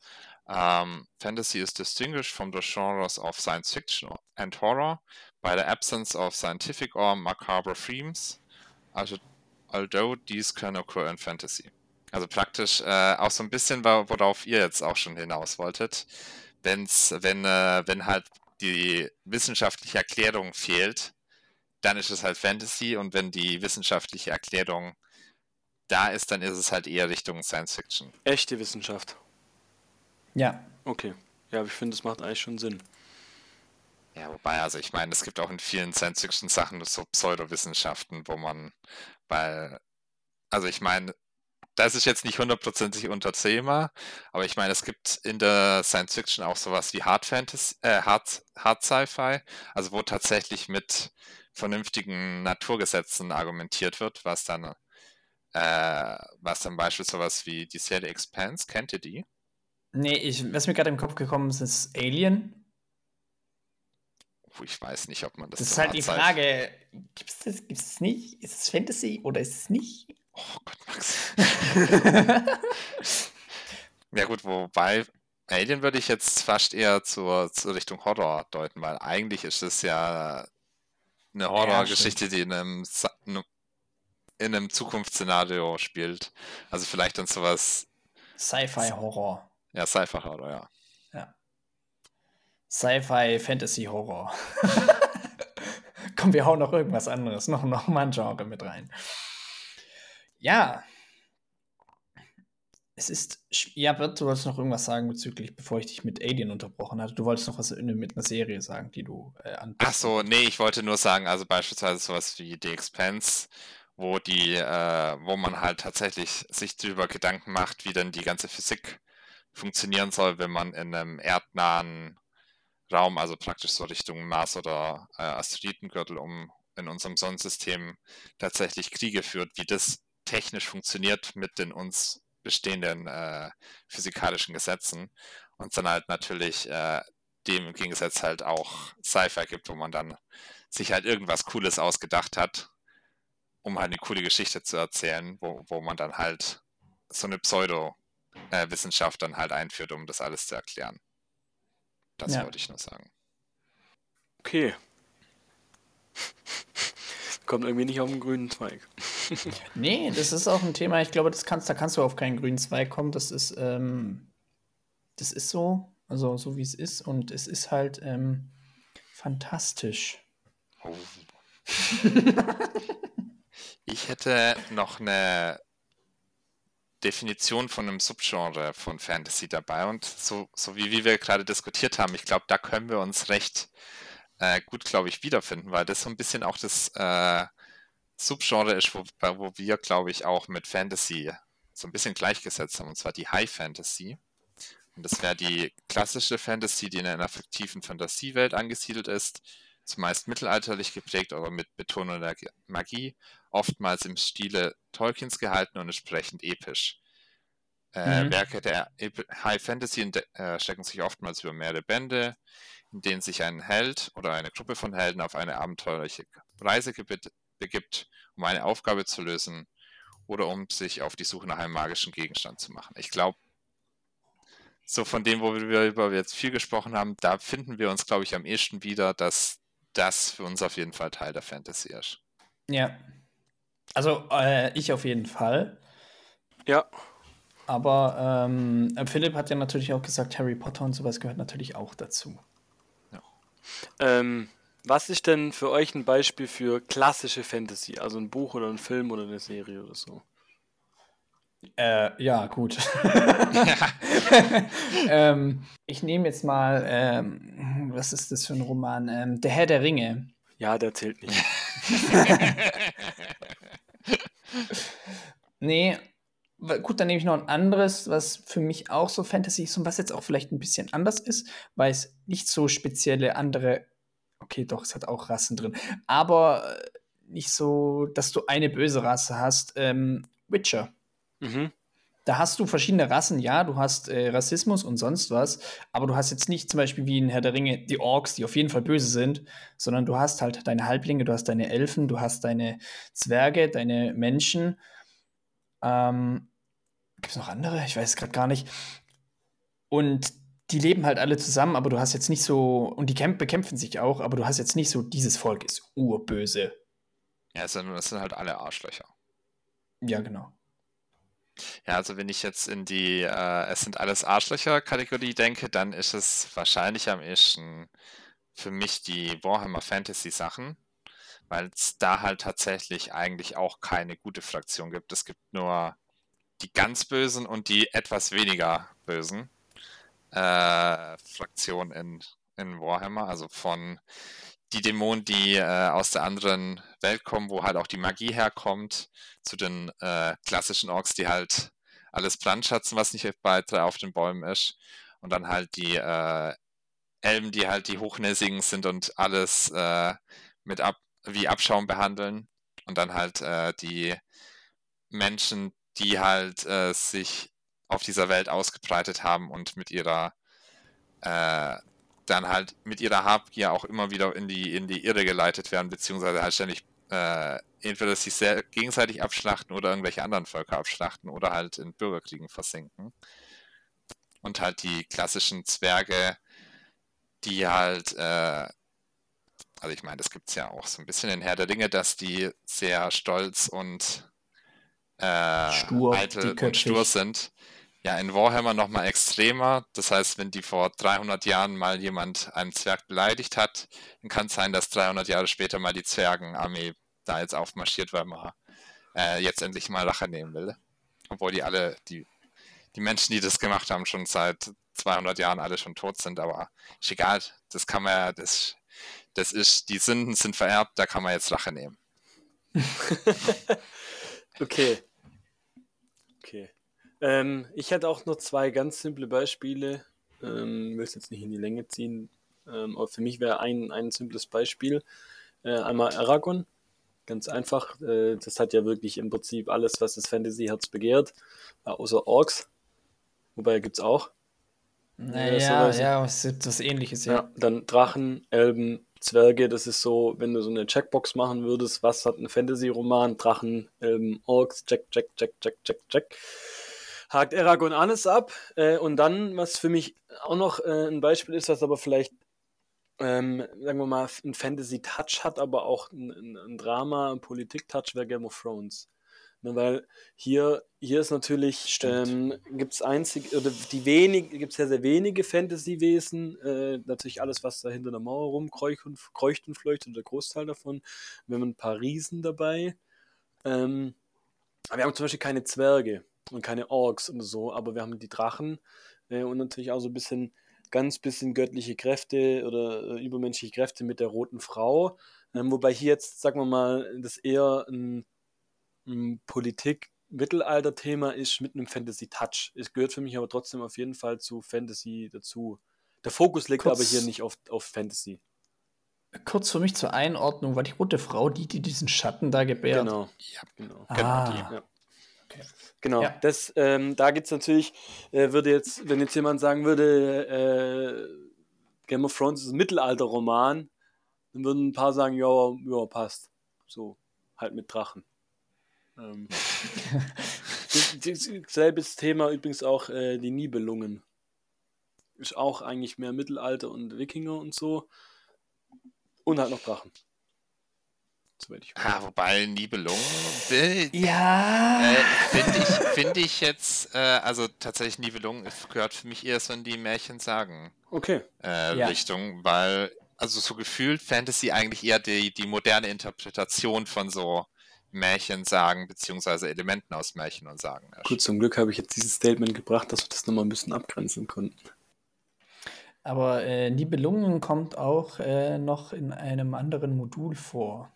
Um, fantasy is distinguished from the genres of science fiction and horror by the absence of scientific or macabre themes, although these can occur in fantasy. Also praktisch äh, auch so ein bisschen, worauf ihr jetzt auch schon hinaus wolltet. Wenn's, wenn, äh, wenn halt die wissenschaftliche Erklärung fehlt, dann ist es halt Fantasy und wenn die wissenschaftliche Erklärung da ist, dann ist es halt eher Richtung Science Fiction. Echte Wissenschaft. Ja. Okay. Ja, aber ich finde, das macht eigentlich schon Sinn. Ja, wobei, also ich meine, es gibt auch in vielen Science-Fiction-Sachen so Pseudowissenschaften, wo man, weil, also ich meine, das ist jetzt nicht hundertprozentig unter Thema, aber ich meine, es gibt in der Science Fiction auch sowas wie Hard Fantasy, äh, Hard, Hard Sci-Fi, also wo tatsächlich mit vernünftigen Naturgesetzen argumentiert wird, was dann, äh, was dann beispielsweise sowas wie die Serie Expanse, kennt ihr die? Nee, ich, was mir gerade im Kopf gekommen ist, ist Alien. Ich weiß nicht, ob man das. Das ist halt die Frage: Gibt es das, gibt's das nicht? Ist es Fantasy oder ist es nicht? Oh Gott, Max. ja gut, wobei Alien würde ich jetzt fast eher zur, zur Richtung Horror deuten, weil eigentlich ist es ja eine Horrorgeschichte, ja, die in einem, in einem Zukunftsszenario spielt. Also vielleicht dann sowas. Sci-Fi-Horror. Ja, Sci-Fi-Horror, ja. Ja. Sci-Fi-Fantasy-Horror. Komm, wir hauen noch irgendwas anderes, noch, noch mal ein Genre mit rein. Ja. Es ist. Ja, Bert, du wolltest noch irgendwas sagen bezüglich, bevor ich dich mit Alien unterbrochen hatte. Du wolltest noch was mit einer Serie sagen, die du äh, an. Ach so, nee, ich wollte nur sagen, also beispielsweise sowas wie The Expanse, wo die, äh, wo man halt tatsächlich sich darüber Gedanken macht, wie denn die ganze Physik funktionieren soll, wenn man in einem erdnahen Raum, also praktisch so Richtung Mars oder äh, Asteroidengürtel um in unserem Sonnensystem tatsächlich Kriege führt, wie das technisch funktioniert mit den uns bestehenden äh, physikalischen Gesetzen und dann halt natürlich äh, dem im Gegensatz halt auch Sci-Fi gibt, wo man dann sich halt irgendwas Cooles ausgedacht hat, um halt eine coole Geschichte zu erzählen, wo, wo man dann halt so eine Pseudo-Wissenschaft dann halt einführt, um das alles zu erklären. Das ja. wollte ich nur sagen. Okay. Kommt irgendwie nicht auf den grünen Zweig. nee, das ist auch ein Thema, ich glaube, das kannst, da kannst du auf keinen grünen Zweig kommen. Das ist, ähm, das ist so, also so wie es ist. Und es ist halt ähm, fantastisch. Oh. ich hätte noch eine Definition von einem Subgenre von Fantasy dabei und so, so wie, wie wir gerade diskutiert haben, ich glaube, da können wir uns recht äh, gut, glaube ich, wiederfinden, weil das so ein bisschen auch das äh, Subgenre ist, wo, wo wir, glaube ich, auch mit Fantasy so ein bisschen gleichgesetzt haben, und zwar die High Fantasy. Und das wäre die klassische Fantasy, die in einer fiktiven Fantasiewelt angesiedelt ist, zumeist mittelalterlich geprägt oder mit Betonung der Magie, oftmals im Stile Tolkiens gehalten und entsprechend episch. Äh, mhm. Werke der High Fantasy äh, stecken sich oftmals über mehrere Bände, in denen sich ein Held oder eine Gruppe von Helden auf eine abenteuerliche Reise begibt, um eine Aufgabe zu lösen oder um sich auf die Suche nach einem magischen Gegenstand zu machen. Ich glaube, so von dem, wo wir über jetzt viel gesprochen haben, da finden wir uns, glaube ich, am ehesten wieder, dass das für uns auf jeden Fall Teil der Fantasy ist. Ja. Also äh, ich auf jeden Fall. Ja. Aber ähm, Philipp hat ja natürlich auch gesagt, Harry Potter und sowas gehört natürlich auch dazu. Ähm, was ist denn für euch ein Beispiel für klassische Fantasy? Also ein Buch oder ein Film oder eine Serie oder so? Äh, ja, gut. ähm, ich nehme jetzt mal, ähm, was ist das für ein Roman? Ähm, der Herr der Ringe. Ja, der zählt nicht. nee, gut, dann nehme ich noch ein anderes, was für mich auch so Fantasy ist und was jetzt auch vielleicht ein bisschen anders ist, weil es nicht so spezielle andere Okay, doch, es hat auch Rassen drin. Aber äh, nicht so, dass du eine böse Rasse hast. Ähm, Witcher. Mhm. da hast du verschiedene Rassen, ja, du hast äh, Rassismus und sonst was, aber du hast jetzt nicht zum Beispiel wie in Herr der Ringe die Orks, die auf jeden Fall böse sind, sondern du hast halt deine Halblinge, du hast deine Elfen, du hast deine Zwerge, deine Menschen. Ähm, Gibt es noch andere? Ich weiß es gerade gar nicht. Und die leben halt alle zusammen, aber du hast jetzt nicht so, und die bekämpfen sich auch, aber du hast jetzt nicht so, dieses Volk ist urböse. Ja, es sind, das sind halt alle Arschlöcher. Ja, genau. Ja, also wenn ich jetzt in die äh, Es sind alles Arschlöcher-Kategorie denke, dann ist es wahrscheinlich am ehesten für mich die Warhammer Fantasy Sachen, weil es da halt tatsächlich eigentlich auch keine gute Fraktion gibt. Es gibt nur die ganz Bösen und die etwas weniger Bösen äh, Fraktionen in, in Warhammer, also von die Dämonen, die äh, aus der anderen Welt kommen, wo halt auch die Magie herkommt, zu den äh, klassischen Orks, die halt alles brandschatzen, was nicht weiter auf den Bäumen ist. Und dann halt die äh, Elben, die halt die Hochnäsigen sind und alles äh, mit ab wie Abschaum behandeln. Und dann halt äh, die Menschen, die halt äh, sich auf dieser Welt ausgebreitet haben und mit ihrer dann halt mit ihrer Habgier auch immer wieder in die, in die Irre geleitet werden, beziehungsweise halt ständig äh, entweder sich sehr gegenseitig abschlachten oder irgendwelche anderen Völker abschlachten oder halt in Bürgerkriegen versinken. Und halt die klassischen Zwerge, die halt, äh, also ich meine, das gibt es ja auch so ein bisschen in Herr der Dinge, dass die sehr stolz und äh, stur, eitel und stur sind. Ja, in Warhammer nochmal extremer. Das heißt, wenn die vor 300 Jahren mal jemand einen Zwerg beleidigt hat, dann kann es sein, dass 300 Jahre später mal die Zwergenarmee da jetzt aufmarschiert, weil man äh, jetzt endlich mal Rache nehmen will. Obwohl die alle, die, die Menschen, die das gemacht haben, schon seit 200 Jahren alle schon tot sind. Aber ist egal, das kann man ja, das, das ist, die Sünden sind vererbt, da kann man jetzt Rache nehmen. okay. Okay. Ähm, ich hätte auch noch zwei ganz simple Beispiele. Ähm, will es jetzt nicht in die Länge ziehen. Ähm, aber für mich wäre ein, ein simples Beispiel. Äh, einmal Aragon. Ganz einfach. Äh, das hat ja wirklich im Prinzip alles, was das Fantasy-Herz begehrt. Äh, außer Orks. Wobei gibt es auch. Naja, äh, ja, was, was ähnliches, ja. ja. Dann Drachen, Elben, Zwerge, das ist so, wenn du so eine Checkbox machen würdest, was hat ein Fantasy-Roman? Drachen, Elben, Orks, check, check, check, check, check, check hakt Eragon alles ab. Äh, und dann, was für mich auch noch äh, ein Beispiel ist, was aber vielleicht, ähm, sagen wir mal, ein Fantasy-Touch hat, aber auch ein, ein Drama, ein Politik-Touch, wäre Game of Thrones. Ne, weil hier, hier ist natürlich, ähm, gibt es einzig, oder die wenig, gibt sehr, sehr wenige Fantasy-Wesen, äh, natürlich alles, was da hinter der Mauer rumkreucht und, kreucht und fleuchtet, der Großteil davon. Wir haben ein paar Riesen dabei. Ähm, aber wir haben zum Beispiel keine Zwerge und keine Orks und so, aber wir haben die Drachen äh, und natürlich auch so ein bisschen, ganz bisschen göttliche Kräfte oder äh, übermenschliche Kräfte mit der roten Frau. Ähm, wobei hier jetzt, sagen wir mal, das eher ein, ein Politik-Mittelalter-Thema ist mit einem Fantasy-Touch. Es gehört für mich aber trotzdem auf jeden Fall zu Fantasy dazu. Der Fokus liegt Kurz, aber hier nicht auf, auf Fantasy. Kurz für mich zur Einordnung, war die rote Frau die, die diesen Schatten da gebärt? Genau. Ja, genau. Ah. genau ja. Genau, ja. das, ähm, da gibt es natürlich, äh, würde jetzt, wenn jetzt jemand sagen würde, äh, Game of Thrones ist ein Mittelalter-Roman, dann würden ein paar sagen, ja, ja, passt. So, halt mit Drachen. Ähm, selbes Thema übrigens auch äh, die Nibelungen. Ist auch eigentlich mehr Mittelalter und Wikinger und so. Und halt noch Drachen. Soweit ich ah, wobei Nibelungen. ja. Äh, Finde ich, find ich jetzt, äh, also tatsächlich Nibelungen gehört für mich eher so in die Märchensagen okay. äh, ja. Richtung, weil, also so gefühlt Fantasy eigentlich eher die, die moderne Interpretation von so Märchensagen beziehungsweise Elementen aus Märchen und Sagen. Gut, zum Glück habe ich jetzt dieses Statement gebracht, dass wir das nochmal ein bisschen abgrenzen konnten. Aber äh, Nibelungen kommt auch äh, noch in einem anderen Modul vor.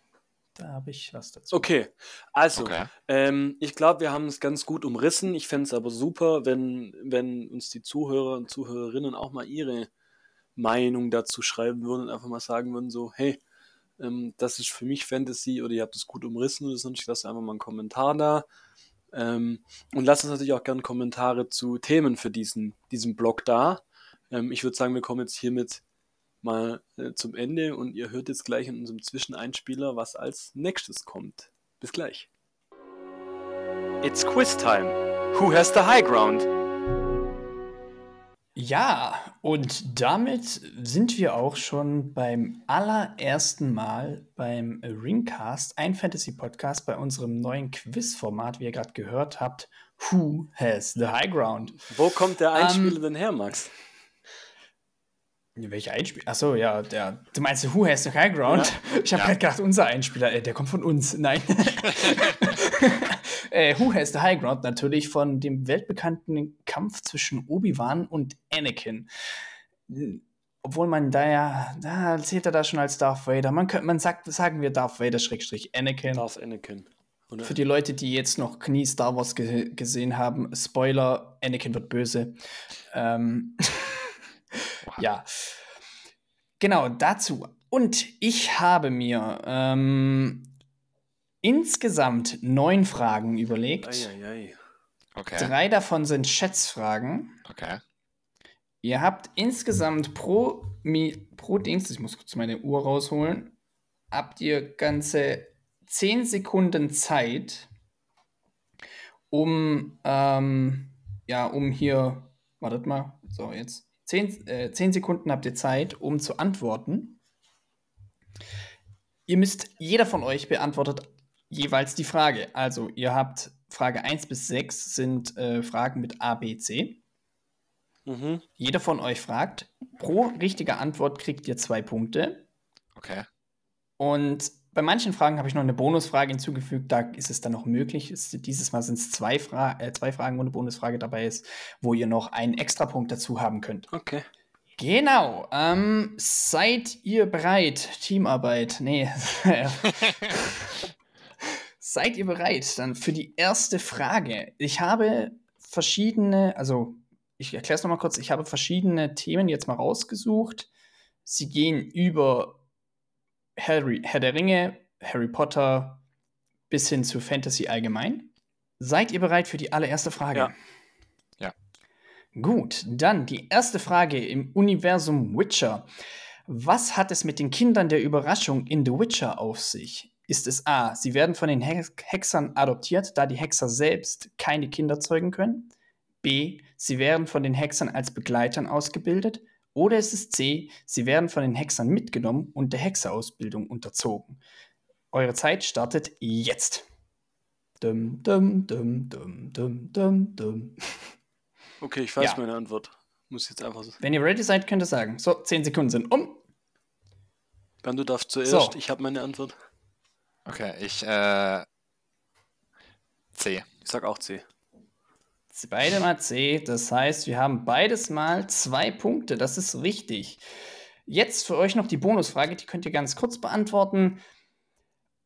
Da habe ich was dazu. Okay, also okay. Ähm, ich glaube, wir haben es ganz gut umrissen. Ich fände es aber super, wenn, wenn uns die Zuhörer und Zuhörerinnen auch mal ihre Meinung dazu schreiben würden und einfach mal sagen würden, so, hey, ähm, das ist für mich Fantasy oder ihr habt es gut umrissen oder sonst, lasst einfach mal einen Kommentar da. Ähm, und lasst uns natürlich auch gerne Kommentare zu Themen für diesen, diesen Blog da. Ähm, ich würde sagen, wir kommen jetzt hiermit mal äh, zum Ende und ihr hört jetzt gleich in unserem Zwischeneinspieler, was als nächstes kommt. Bis gleich. It's quiz time. Who has the high ground? Ja, und damit sind wir auch schon beim allerersten Mal beim Ringcast, ein Fantasy-Podcast bei unserem neuen Quiz-Format, wie ihr gerade gehört habt. Who has the high ground? Wo kommt der Einspieler um, denn her, Max? Welcher Einspieler? Achso, ja, der. Du meinst Who has the high ground? Ja. Ich habe ja. gerade gedacht, unser Einspieler, äh, der kommt von uns. Nein. äh, Who has the high ground? Natürlich von dem weltbekannten Kampf zwischen Obi-Wan und Anakin. Obwohl man da ja, da zählt er da schon als Darth Vader. Man, könnte, man sagt, sagen wir Darth Vader Schrägstrich Anakin. Darth Anakin. Oder? Für die Leute, die jetzt noch nie Star Wars ge gesehen haben, Spoiler, Anakin wird böse. Ähm, ja. Genau, dazu. Und ich habe mir ähm, insgesamt neun Fragen überlegt. Ei, ei, ei. Okay. Drei davon sind Schätzfragen. Okay. Ihr habt insgesamt pro, pro Dings, ich muss kurz meine Uhr rausholen, habt ihr ganze zehn Sekunden Zeit, um, ähm, ja, um hier, wartet mal, so jetzt, zehn, äh, zehn Sekunden habt ihr Zeit, um zu antworten. Ihr müsst, jeder von euch beantwortet jeweils die Frage. Also ihr habt Frage 1 bis 6 sind äh, Fragen mit A, B, C. Mhm. Jeder von euch fragt. Pro richtige Antwort kriegt ihr zwei Punkte. Okay. Und bei manchen Fragen habe ich noch eine Bonusfrage hinzugefügt. Da ist es dann noch möglich. Es, dieses Mal sind es zwei, Fra äh, zwei Fragen, wo eine Bonusfrage dabei ist, wo ihr noch einen Extrapunkt dazu haben könnt. Okay. Genau. Ähm, seid ihr bereit? Teamarbeit. Nee. seid ihr bereit dann für die erste Frage? Ich habe verschiedene, also ich erkläre es nochmal kurz. Ich habe verschiedene Themen jetzt mal rausgesucht. Sie gehen über Harry, Herr der Ringe, Harry Potter bis hin zu Fantasy allgemein. Seid ihr bereit für die allererste Frage? Ja. ja. Gut, dann die erste Frage im Universum Witcher. Was hat es mit den Kindern der Überraschung in The Witcher auf sich? Ist es A, sie werden von den Hexern adoptiert, da die Hexer selbst keine Kinder zeugen können? B, sie werden von den Hexern als Begleitern ausgebildet? Oder ist es C, sie werden von den Hexern mitgenommen und der Hexerausbildung unterzogen. Eure Zeit startet jetzt. Dum, dum, dum, dum, dum, dum, dum. Okay, ich weiß ja. meine Antwort. Muss jetzt einfach so. Wenn ihr ready seid, könnt ihr sagen. So, 10 Sekunden sind um. Dann du darfst zuerst. So. Ich habe meine Antwort. Okay, ich äh, C. Ich sag auch C. Beide mal C. Das heißt, wir haben beides mal zwei Punkte. Das ist richtig. Jetzt für euch noch die Bonusfrage, die könnt ihr ganz kurz beantworten.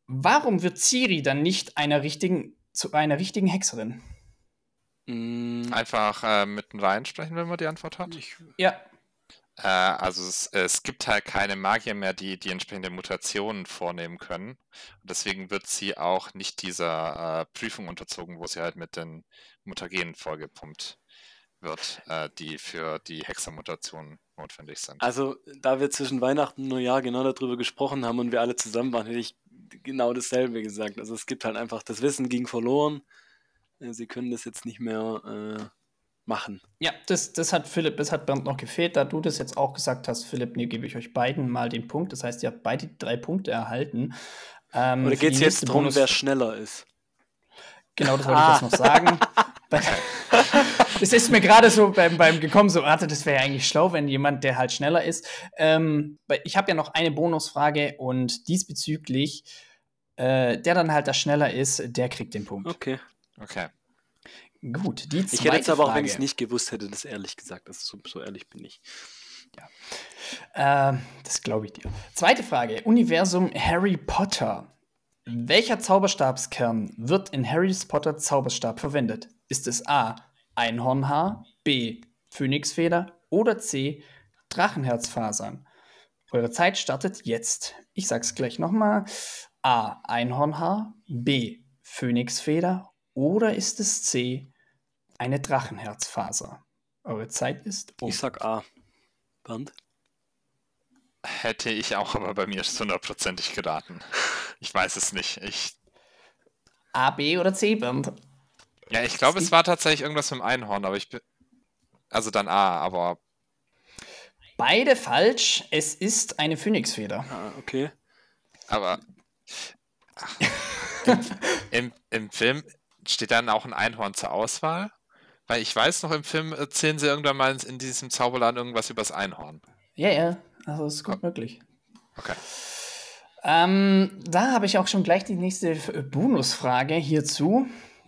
Warum wird Ciri dann nicht einer richtigen, zu einer richtigen Hexerin? Mm. Einfach äh, mitten reinsprechen, wenn man die Antwort hat. Ich, ja. Äh, also es, es, gibt halt keine Magier mehr, die die entsprechende Mutationen vornehmen können. Und deswegen wird sie auch nicht dieser äh, Prüfung unterzogen, wo sie halt mit den Mutagenen vollgepumpt wird, äh, die für die Hexermutationen notwendig sind. Also, da wir zwischen Weihnachten und Neujahr genau darüber gesprochen haben und wir alle zusammen waren, hätte ich genau dasselbe gesagt. Also es gibt halt einfach, das Wissen ging verloren. Äh, sie können das jetzt nicht mehr äh, machen. Ja, das, das hat Philipp, das hat Bernd noch gefehlt. Da du das jetzt auch gesagt hast, Philipp, nee, gebe ich euch beiden mal den Punkt. Das heißt, ihr habt beide drei Punkte erhalten. Ähm, Oder geht es jetzt darum, wer schneller ist? Genau, das wollte ah. ich jetzt noch sagen. das ist mir gerade so beim, beim gekommen, so, warte, das wäre ja eigentlich schlau, wenn jemand, der halt schneller ist. Ähm, ich habe ja noch eine Bonusfrage und diesbezüglich, äh, der dann halt da schneller ist, der kriegt den Punkt. Okay. Okay. Gut, die zweite Ich hätte jetzt aber auch, wenn ich es nicht gewusst hätte, das ehrlich gesagt. Das so, so ehrlich bin ich. Ja. Äh, das glaube ich dir. Zweite Frage. Universum Harry Potter. Welcher Zauberstabskern wird in Harry Potter Zauberstab verwendet? Ist es A. Einhornhaar, B. Phönixfeder oder C. Drachenherzfasern? Eure Zeit startet jetzt. Ich sag's gleich nochmal. A. Einhornhaar, B. Phönixfeder Oder ist es C, eine Drachenherzfaser? Eure Zeit ist um. Ich sag A. Bernd? Hätte ich auch, aber bei mir ist es hundertprozentig geraten. Ich weiß es nicht. Ich, A, B oder C, Bernd? Ja, ich glaube, es war tatsächlich irgendwas mit dem Einhorn, aber ich bin. Also dann A, aber Beide falsch. Es ist eine Phönixfeder. Ah, okay. Aber ach, im, im, Film steht dann auch ein Einhorn zur Auswahl. Weil ich weiß noch, im Film erzählen sie irgendwann mal in diesem Zauberladen irgendwas übers Einhorn. Ja, ja. Also es ist gut möglich. Okay. Ähm, da habe ich auch schon gleich die nächste äh, Bonusfrage hierzu.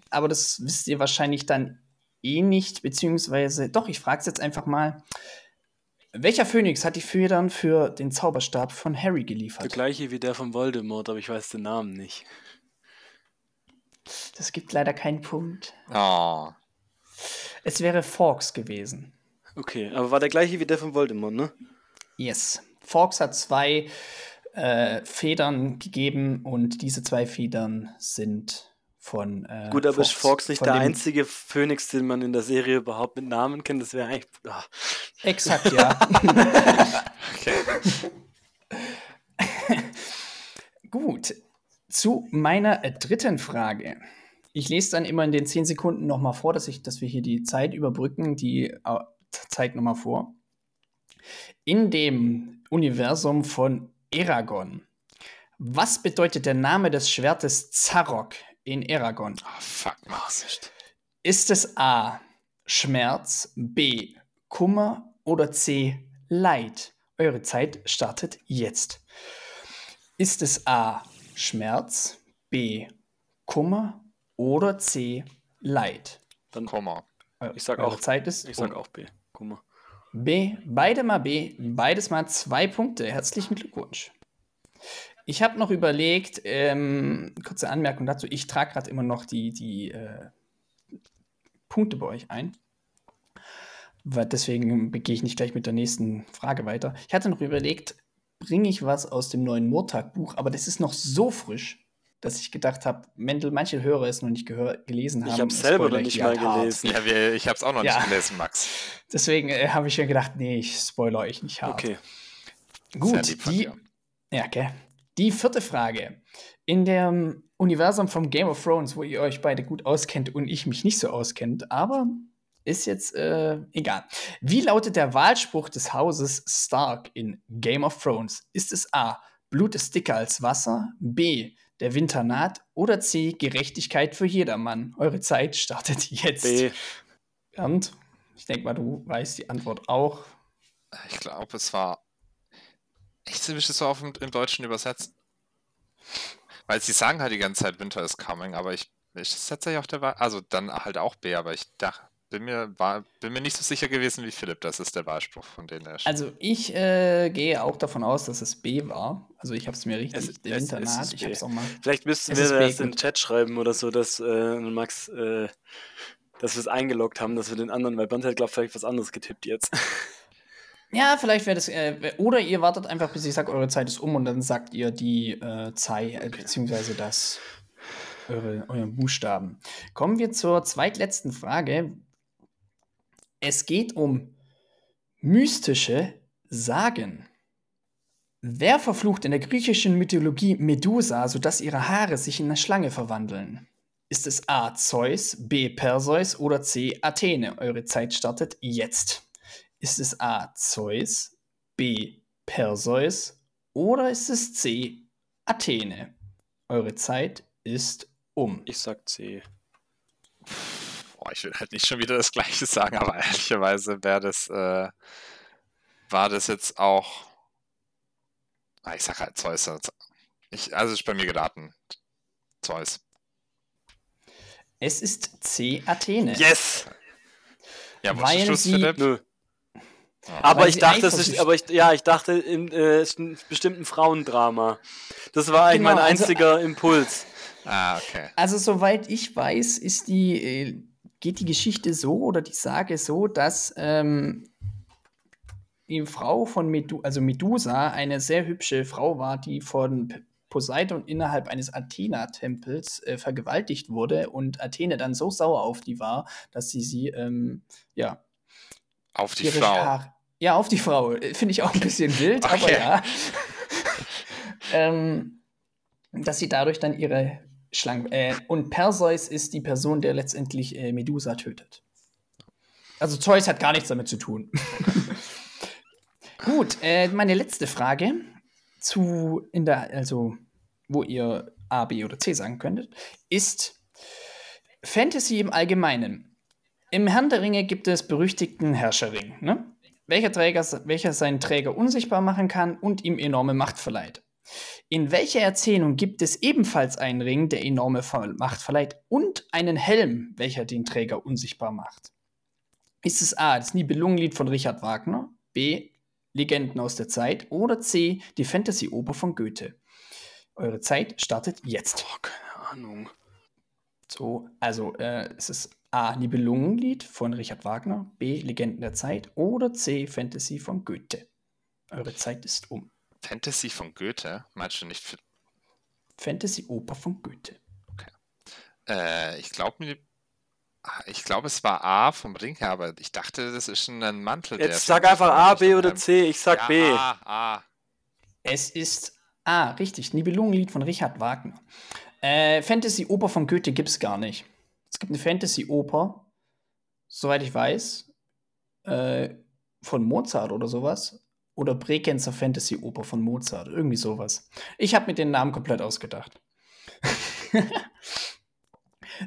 Aber das wisst ihr wahrscheinlich dann eh nicht, beziehungsweise doch, ich frage es jetzt einfach mal. Welcher Phönix hat die Federn für den Zauberstab von Harry Der geliefert? gleiche wie der von Voldemort, aber ich weiß den Namen nicht. Das gibt leider keinen Punkt. Oh. Es wäre Fawkes gewesen. Okay, aber war der gleiche wie der von Voldemort, ne? Yes. Fawkes hat zwei äh, Federn gegeben und diese zwei Federn sind von. Äh, Gut, aber ist Fox nicht der einzige Phönix, den man in der Serie überhaupt mit Namen kennt? Das wäre eigentlich. Ah, Exakt, ja. Gut. Zu meiner äh, dritten Frage. Ich lese dann immer in den zehn Sekunden nochmal vor, dass, ich, dass wir hier die Zeit überbrücken. Die äh, zeigt nochmal vor. In dem Universum von Eragon. Was bedeutet der Name des Schwertes Zarok in Eragon? Oh, fuck, Maus. Ist es A. Schmerz, B. Kummer oder C. Leid? Eure Zeit startet jetzt. Ist es A. Schmerz, B. Kummer oder C. Leid? Kummer. Eu- Ich sag Eure auch- Zeit ist ich sag um. auch B. Mal. B. Beide mal B. Beides mal zwei Punkte. Herzlichen Glückwunsch. Ich habe noch überlegt, ähm, kurze Anmerkung dazu, ich trage gerade immer noch die, die äh, Punkte bei euch ein. Weil deswegen gehe ich nicht gleich mit der nächsten Frage weiter. Ich hatte noch überlegt, bringe ich was aus dem neuen Murtag-Buch, aber das ist noch so frisch, dass ich gedacht habe, Mendel, manche Hörer es noch nicht gehör gelesen haben. Ich habe selber spoiler noch ich nicht mal hart. gelesen. Ja, wir, ich hab's auch noch Ja. nicht gelesen, Max. Deswegen äh, habe ich mir gedacht, nee, ich spoilere euch nicht hart. Okay. Sehr Gut, die, ja, okay. Die vierte Frage. In dem Universum vom Game of Thrones, wo ihr euch beide gut auskennt und ich mich nicht so auskennt, aber ist jetzt äh, egal. Wie lautet der Wahlspruch des Hauses Stark in Game of Thrones? Ist es A. Blut ist dicker als Wasser, B. Der Winter naht oder C. Gerechtigkeit für jedermann? Eure Zeit startet jetzt. B. Bernd, ich denke mal, du weißt die Antwort auch. Ich glaube, es war. Echt, es so auf im Deutschen übersetzt? Weil sie sagen halt die ganze Zeit, Winter is coming, aber ich. Ist das tatsächlich auch der Wahl? Also dann halt auch B, aber ich dachte, bin mir, war, bin mir nicht so sicher gewesen wie Philipp, das ist der Wahlspruch, von denen er Also ich äh, gehe auch davon aus, dass es B war. Also ich habe es mir richtig, Es- der es- es Internat, ist ich habe es auch mal. Vielleicht müssten Es wir ist B, das in den. Chat schreiben oder so, dass äh, Max, äh, dass wir es eingeloggt haben, dass wir den anderen, weil Bernd hat, glaube ich, vielleicht was anderes getippt jetzt. Ja, vielleicht wäre das, äh, oder ihr wartet einfach, bis ich sage, eure Zeit ist um und dann sagt ihr die äh, Zei, äh, beziehungsweise das, eure, euren Buchstaben. Kommen wir zur zweitletzten Frage. Es geht um mystische Sagen. Wer verflucht in der griechischen Mythologie Medusa, sodass ihre Haare sich in eine Schlange verwandeln? Ist es A. Zeus, B. Perseus oder C. Athene? Eure Zeit startet jetzt. Ist es A. Zeus, B. Perseus oder ist es C. Athene? Eure Zeit ist um. Ich sag C. Boah, ich will halt nicht schon wieder das Gleiche sagen, aber ehrlicherweise wäre das, äh, war das jetzt auch. Ah, ich sag halt Zeus. also- Ich, also ist bei mir geraten. Zeus. Es ist C. Athene. Yes! Ja, wo ist Weil Schluss, sie- Philipp? Aber Weil ich dachte, es ist, aber ich, ja, ich dachte, in, äh, es ist ein bestimmten Frauendrama. Das war eigentlich Genau, mein also- einziger Impuls. Ah, okay. Also soweit ich weiß, ist die äh, geht die Geschichte so oder die Sage so, dass ähm, die Frau von Medu also Medusa eine sehr hübsche Frau war, die von Poseidon innerhalb eines Athena-Tempels äh, vergewaltigt wurde und Athene dann so sauer auf die war, dass sie sie, ähm, ja. Auf die Frau. Haare, ja, auf die Frau. Finde ich auch ein bisschen wild, okay. aber ja. ähm, dass sie dadurch dann ihre Schlangen. Äh, und Perseus ist die Person, der letztendlich äh, Medusa tötet. Also Zeus hat gar nichts damit zu tun. Gut, äh, meine letzte Frage zu in der, also wo ihr A, B oder C sagen könntet, ist Fantasy im Allgemeinen. Im Herrn der Ringe gibt es berüchtigten Herrscherring, ne? Welcher, Träger, welcher seinen Träger unsichtbar machen kann und ihm enorme Macht verleiht. In welcher Erzählung gibt es ebenfalls einen Ring, der enorme Macht verleiht und einen Helm, welcher den Träger unsichtbar macht? Ist es A, das Nibelungenlied von Richard Wagner, B, Legenden aus der Zeit oder C, die Fantasy-Oper von Goethe? Eure Zeit startet jetzt. Oh, keine Ahnung. So, also äh, es ist A, Nibelungenlied von Richard Wagner, B, Legenden der Zeit oder C, Fantasy von Goethe. Eure Zeit ist um. Fantasy von Goethe? Meinst du nicht für. Fantasy-Oper von Goethe. Okay. Äh, ich glaube, ich glaube, es war A vom Ring her, aber ich dachte, das ist ein Mantel. Jetzt sag einfach A, B oder C. Ich sag ja, B. A, A. Es ist A, richtig. Nibelungenlied von Richard Wagner. Äh, Fantasy-Oper von Goethe gibt es gar nicht. Es gibt eine Fantasy-Oper, soweit ich weiß, äh, von Mozart oder sowas oder Bregenzer Fantasy-Oper von Mozart. Irgendwie sowas. Ich habe mir den Namen komplett ausgedacht.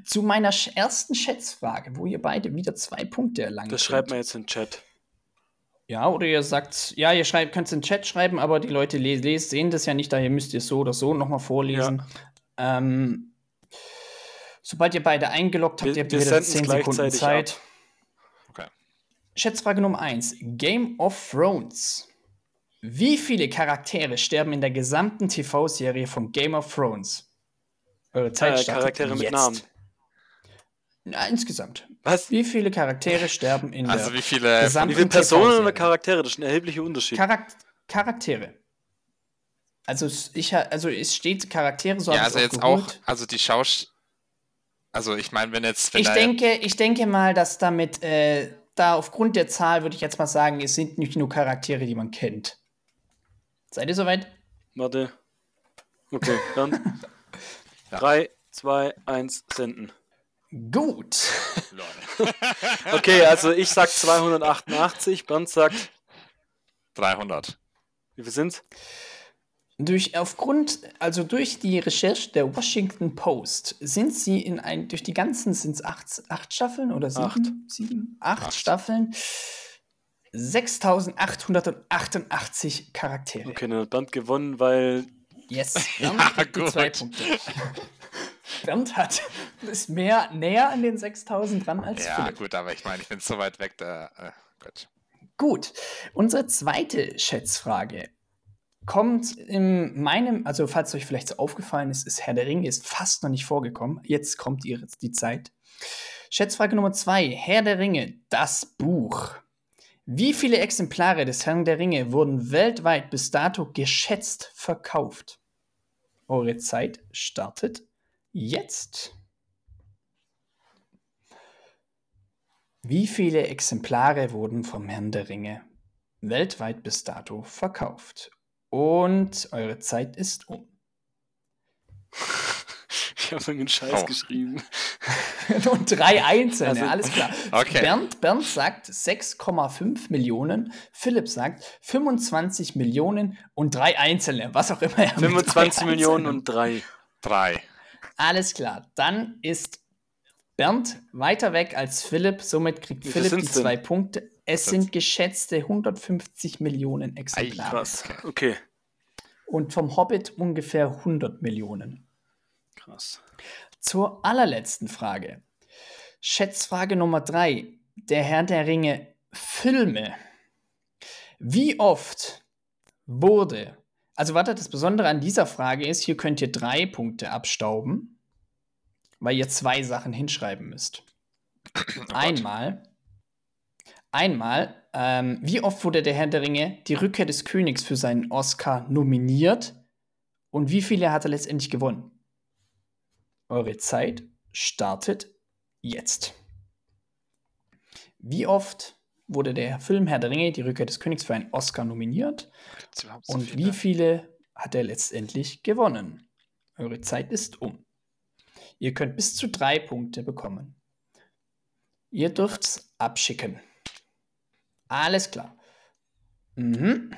Zu meiner ersten Schätzfrage, wo ihr beide wieder zwei Punkte erlangt. Das schreibt man jetzt in den Chat. Ja, oder ihr sagt, ja, ihr schreibt, könnt es in den Chat schreiben, aber die Leute les, les, sehen das ja nicht, daher müsst ihr es so oder so nochmal vorlesen. Ja. Ähm, sobald ihr beide eingeloggt habt, wir, ihr habt wieder 10 Sekunden Zeit. Okay. Schätzfrage Nummer 1. Game of Thrones. Wie viele Charaktere sterben in der gesamten TV-Serie von Game of Thrones? Eure Zeit äh, Charaktere jetzt. mit Namen. Na, insgesamt. Was? Wie viele Charaktere sterben in also der wie viele, gesamten Wie viele Personen oder Charaktere? Das ist ein erheblicher Unterschied. Charak Charaktere. Also ich also es steht Charaktere so Ja, also jetzt geholt. auch also die Schausch also ich meine, wenn jetzt wenn Ich denke, ich denke mal, dass damit äh, da aufgrund der Zahl würde ich jetzt mal sagen, es sind nicht nur Charaktere, die man kennt. Seid ihr soweit? Warte. Okay, dann. 3, 2, 1, senden. Gut. okay, also ich sag 288, Bernd sagt 300. Wie viel sind's? Durch aufgrund, also durch die Recherche der Washington Post sind sie in ein, durch die ganzen sind es acht, acht Staffeln oder sieben? Acht. Sieben? Acht, acht. Staffeln 6888 Charaktere. Okay, dann hat Bernd gewonnen, weil. Yes, Bernd ja, die zwei Punkte. Bernd hat ist mehr näher an den 6000 dran als Ja, Philipp. gut, aber ich meine, ich bin so weit weg, da. Äh, gut. Gut, unsere zweite Schätzfrage kommt in meinem, also falls euch vielleicht so aufgefallen ist, ist Herr der Ringe ist fast noch nicht vorgekommen. Jetzt kommt ihr die Zeit. Schätzfrage Nummer zwei: Herr der Ringe, das Buch. Wie viele Exemplare des Herrn der Ringe wurden weltweit bis dato geschätzt verkauft? Eure Zeit startet jetzt. Wie viele Exemplare wurden vom Herrn der Ringe weltweit bis dato verkauft? Und eure Zeit ist um. Ich habe einen Scheiß oh. geschrieben. und drei Einzelne, also, alles klar. Okay. Bernd, Bernd sagt 6,5 Millionen, Philipp sagt 25 Millionen und drei Einzelne, was auch immer er 25 Millionen und drei. Drei. Alles klar, dann ist Bernd weiter weg als Philipp, somit kriegt Philipp die zwei denn? Punkte. Es das sind geschätzte 150 Millionen Exemplare. Krass. Okay. Und vom Hobbit ungefähr 100 Millionen. Krass. Zur allerletzten Frage. Schätzfrage Nummer drei. Der Herr der Ringe Filme. Wie oft wurde, also warte, das Besondere an dieser Frage ist, hier könnt ihr drei Punkte abstauben, weil ihr zwei Sachen hinschreiben müsst. Oh einmal, einmal, ähm, wie oft wurde der Herr der Ringe die Rückkehr des Königs für seinen Oscar nominiert Und wie viele hat er letztendlich gewonnen? Eure Zeit startet jetzt. Wie oft wurde der Film Herr der Ringe, die Rückkehr des Königs, für einen Oscar nominiert? Und viele? wie viele hat er letztendlich gewonnen? Eure Zeit ist um. Ihr könnt bis zu drei Punkte bekommen. Ihr dürft's abschicken. Alles klar. Mhm.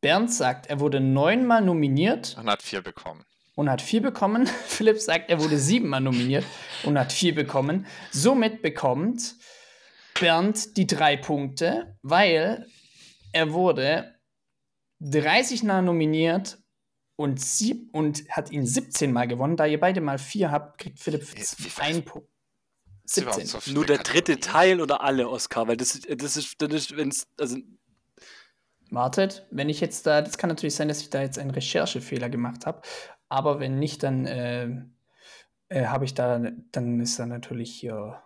Bernd sagt, er wurde neunmal nominiert Und hat vier bekommen. und hat vier bekommen. Philipp sagt, er wurde siebenmal nominiert und hat vier bekommen. Somit bekommt Bernd die drei Punkte, weil er wurde 30 Mal nominiert und, sieb und hat ihn 17 Mal gewonnen. Da ihr beide mal vier habt, kriegt Philipp einen Punkt. Gibt's überhaupt 17. so Nur der dritte Kategorien? Teil oder alle Oscar? Weil das, ist- das ist, das ist wenn's, also Wartet, wenn ich jetzt da, das kann natürlich sein, dass ich da jetzt einen Recherchefehler gemacht habe, aber wenn nicht, dann äh, äh, habe ich da, dann ist da natürlich hier,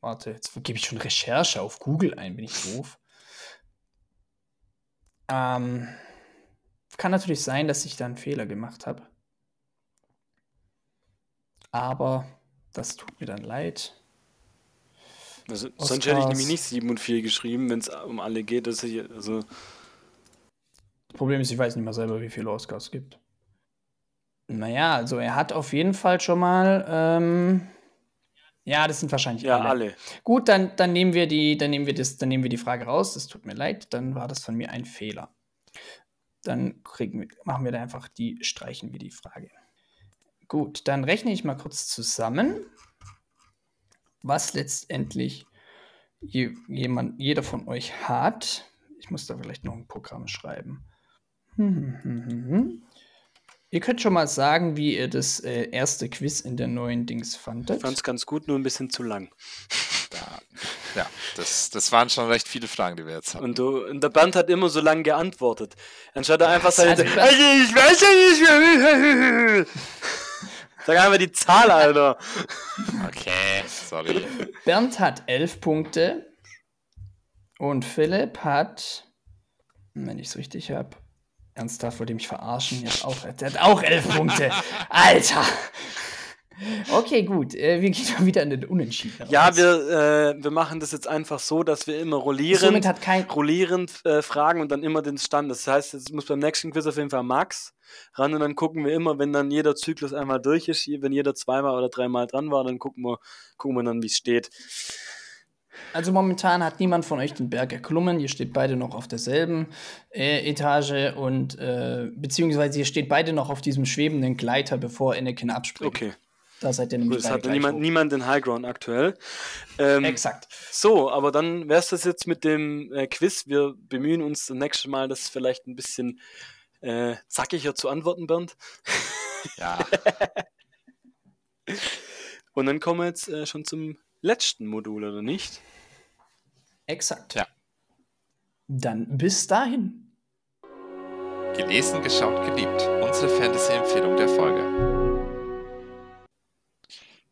warte, jetzt gebe ich schon Recherche auf Google ein, bin ich doof. Ähm, kann natürlich sein, dass ich da einen Fehler gemacht habe. Aber das tut mir dann leid. Also, sonst hätte ich nämlich nicht 7 und 4 geschrieben, wenn es um alle geht. Dass ich, also, Das Problem ist, ich weiß nicht mal selber, wie viele Oscars es gibt. Naja, also er hat auf jeden Fall schon mal. Ähm, ja, das sind wahrscheinlich ja, alle. alle. Gut, dann, dann nehmen wir die, dann nehmen wir das, dann nehmen wir die Frage raus. Das tut mir leid, dann war das von mir ein Fehler. Dann kriegen wir, machen wir da einfach die, streichen wir die Frage. Gut, dann rechne ich mal kurz zusammen, was letztendlich je, jemand, jeder von euch hat. Ich muss da vielleicht noch ein Programm schreiben. Hm, hm, hm. Ihr könnt schon mal sagen, wie ihr das äh, erste Quiz in der neuen Dings fandet. Ich fand es ganz gut, nur ein bisschen zu lang. Da, ja, das, das waren schon recht viele Fragen, die wir jetzt hatten. Und, du, und der Bernd hat immer so lang geantwortet. Anstatt er einfach seine. also- Also, ich weiß ja nicht. Sag einfach die Zahl, Alter. Okay, sorry. Bernd hat elf Punkte und Philipp hat, wenn ich es richtig habe, ernsthaft wollte mich verarschen, jetzt auch, der hat auch elf Punkte. Alter! Okay, gut, äh, wir gehen mal wieder in den Unentschieden. Ja, wir, äh, wir machen das jetzt einfach so, dass wir immer rollierend, Somit hat kein. rollierend äh, fragen und dann immer den Stand. Das heißt, es muss beim nächsten Quiz auf jeden Fall Max ran und dann gucken wir immer, wenn dann jeder Zyklus einmal durch ist, wenn jeder zweimal oder dreimal dran war, dann gucken wir, gucken wir dann, wie es steht. Also momentan hat niemand von euch den Berg erklommen. Ihr steht beide noch auf derselben äh, Etage und äh, beziehungsweise ihr steht beide noch auf diesem schwebenden Gleiter, bevor Anakin abspringt. Okay, Da seid ihr nämlich es beide hat niemand, hoch. niemand den Highground aktuell. Ähm, Exakt. So, aber dann wäre es das jetzt mit dem äh, Quiz. Wir bemühen uns das nächste Mal, das vielleicht ein bisschen äh, zackiger zu antworten, Bernd. Ja, Und dann kommen wir jetzt äh, schon zum letzten Modul, oder nicht? Exakt. Ja. Dann bis dahin. gelesen, geschaut, geliebt. Unsere Fantasy-Empfehlung der Folge.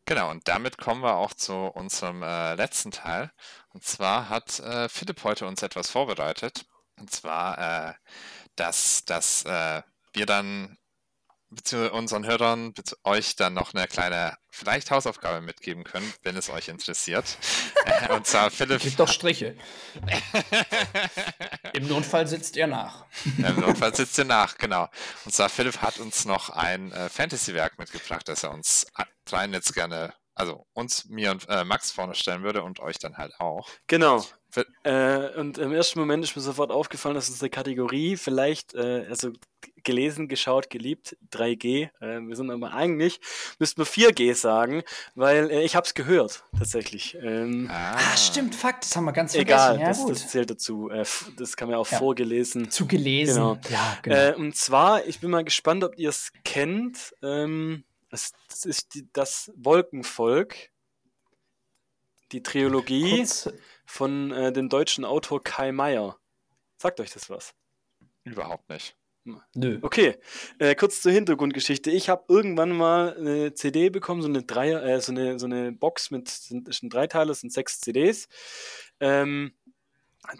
Genau, und damit kommen wir auch zu unserem äh, letzten Teil. Und zwar hat äh, Philipp heute uns etwas vorbereitet. Und zwar, äh, dass, dass äh, wir dann beziehungsweise unseren Hörern euch dann noch eine kleine, vielleicht Hausaufgabe mitgeben können, wenn es euch interessiert. Äh, und zwar Philipp. Gibt doch Striche. Im Notfall sitzt ihr nach. Im Notfall sitzt ihr nach, genau. Und zwar Philipp hat uns noch ein äh, Fantasy-Werk mitgebracht, das er uns dreien jetzt gerne, also uns, mir und äh, Max vorne stellen würde und euch dann halt auch. Genau. Äh, und im ersten Moment ist mir sofort aufgefallen, dass unsere Kategorie vielleicht, äh, also gelesen, geschaut, geliebt, 3G. Äh, wir sind aber eigentlich, müssten wir 4G sagen, weil äh, ich habe es gehört, tatsächlich. Ähm, Ah, stimmt, Fakt, das haben wir ganz Egal, vergessen. Ja, das, das zählt dazu. Äh, f- das kann man auch Ja. vorgelesen. Zu gelesen. Genau. Ja, genau. Äh, und zwar, ich bin mal gespannt, ob ihr es kennt. Ähm, das, das ist die, das Wolkenvolk. Die Trilogie Kurz, von äh, dem deutschen Autor Kai Meier. Sagt euch das was? Überhaupt nicht. Nö. Okay, äh, kurz zur Hintergrundgeschichte. Ich habe irgendwann mal eine CD bekommen, so eine Dreier, äh, so eine, so eine Box mit, sind, ist ein Dreiteiler, das sind sechs CDs. Ähm,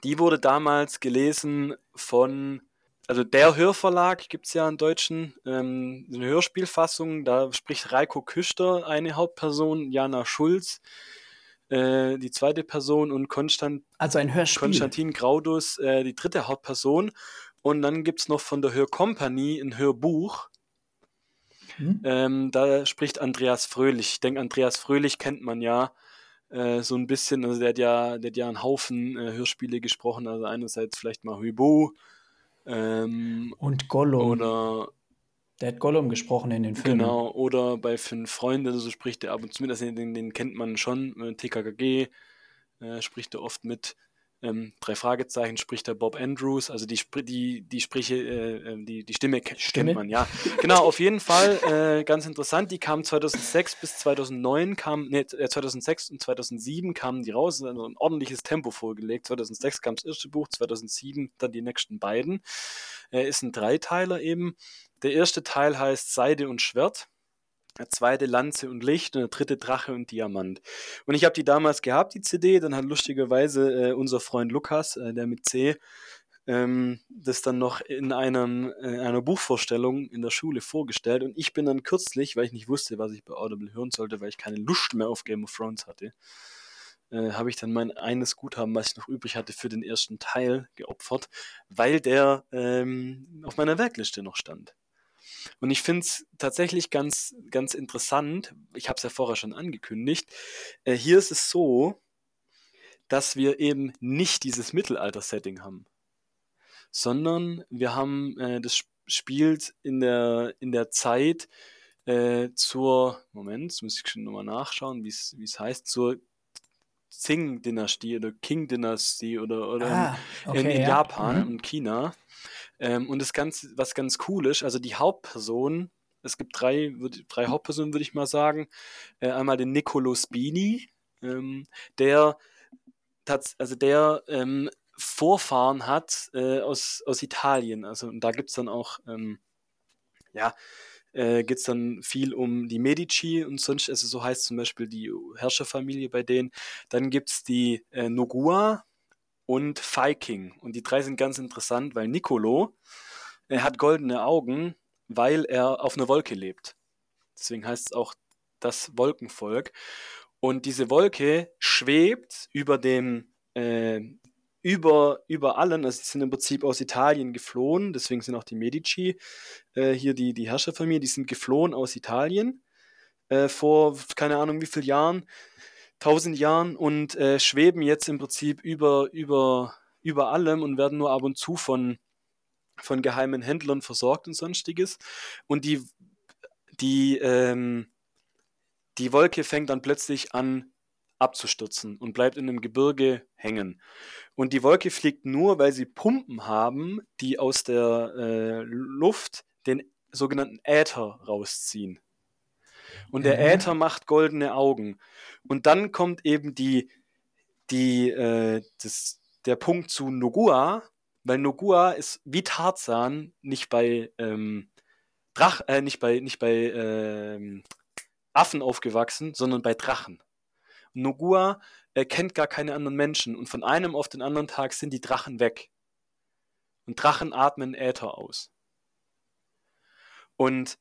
die wurde damals gelesen von also der Hörverlag gibt es ja in Deutschen, ähm, eine Hörspielfassung, da spricht Reiko Küster eine Hauptperson, Jana Schulz äh, die zweite Person und Konstant also. Konstantin Graudus äh, die dritte Hauptperson. Und dann gibt es noch von der Hörcompany ein Hörbuch. Hm? Ähm, da spricht Andreas Fröhlich. Ich denke, Andreas Fröhlich kennt man ja äh, so ein bisschen. Also der hat ja, der hat ja einen Haufen äh, Hörspiele gesprochen. Also einerseits vielleicht mal Hubo. Ähm, und Gollum. Oder der hat Gollum gesprochen in den Filmen. Genau, oder bei Fünf Freunde, so spricht er ab und zu mit, also den, den kennt man schon, äh, TKKG äh, spricht er oft mit. Ähm, drei Fragezeichen spricht der Bob Andrews, also die, die, die Sprüche, äh, äh die, die Stimme, Stimme kennt man, ja. genau, auf jeden Fall äh, ganz interessant. Die kamen 2006 bis 2009, kam, nee, 2006 und 2007 kamen die raus, also ein ordentliches Tempo vorgelegt. 2006 kam das erste Buch, 2007 dann die nächsten beiden. Äh, ist ein Dreiteiler eben. Der erste Teil heißt Seide und Schwert, der zweite Lanze und Licht und der dritte Drache und Diamant. Und ich habe die damals gehabt, die CD, dann hat lustigerweise äh, unser Freund Lukas, äh, der mit C, ähm, das dann noch in, einem, in einer Buchvorstellung in der Schule vorgestellt. Und ich bin dann kürzlich, weil ich nicht wusste, was ich bei Audible hören sollte, weil ich keine Lust mehr auf Game of Thrones hatte, äh, habe ich dann mein eines Guthaben, was ich noch übrig hatte, für den ersten Teil geopfert, weil der ähm, auf meiner Werkliste noch stand. Und ich finde es tatsächlich ganz, ganz interessant, ich habe es ja vorher schon angekündigt, äh, hier ist es so, dass wir eben nicht dieses Mittelalter-Setting haben, sondern wir haben, äh, das spielt in der, in der Zeit äh, zur, Moment, jetzt muss ich schon nochmal nachschauen, wie es heißt, zur Qing-Dynastie oder King-Dynastie oder, oder ah, okay, in, in ja. Japan mhm. und China. Ähm, und das Ganze, was ganz cool ist, also die Hauptperson, es gibt drei, drei Hauptpersonen, würde ich mal sagen. Äh, einmal den Niccolo Spini, ähm, der, also der ähm, Vorfahren hat äh, aus, aus Italien. Also und da gibt es dann auch, ähm, ja, äh, geht es dann viel um die Medici und sonst, also so heißt zum Beispiel die Herrscherfamilie bei denen. Dann gibt es die äh, Nogua, und Viking. Und die drei sind ganz interessant, weil Nicolo, er hat goldene Augen, weil er auf einer Wolke lebt. Deswegen heißt es auch das Wolkenvolk. Und diese Wolke schwebt über dem, äh, über, über allen, also sie sind im Prinzip aus Italien geflohen, deswegen sind auch die Medici, äh, hier die, die Herrscherfamilie, die sind geflohen aus Italien äh, vor keine Ahnung wie vielen Jahren tausend Jahren und äh, schweben jetzt im Prinzip über, über, über allem und werden nur ab und zu von, von geheimen Händlern versorgt und sonstiges. Und die, die, ähm, die Wolke fängt dann plötzlich an abzustürzen und bleibt in einem Gebirge hängen. Und die Wolke fliegt nur, weil sie Pumpen haben, die aus der äh, Luft den sogenannten Äther rausziehen. Und der ja. Äther macht goldene Augen. Und dann kommt eben die, die, äh, das, der Punkt zu Nogua, weil Nogua ist wie Tarzan nicht bei ähm, Drach, äh, nicht bei, nicht bei ähm, Affen aufgewachsen, sondern bei Drachen. Nogua äh, kennt gar keine anderen Menschen und von einem auf den anderen Tag sind die Drachen weg. Und Drachen atmen Äther aus. Und,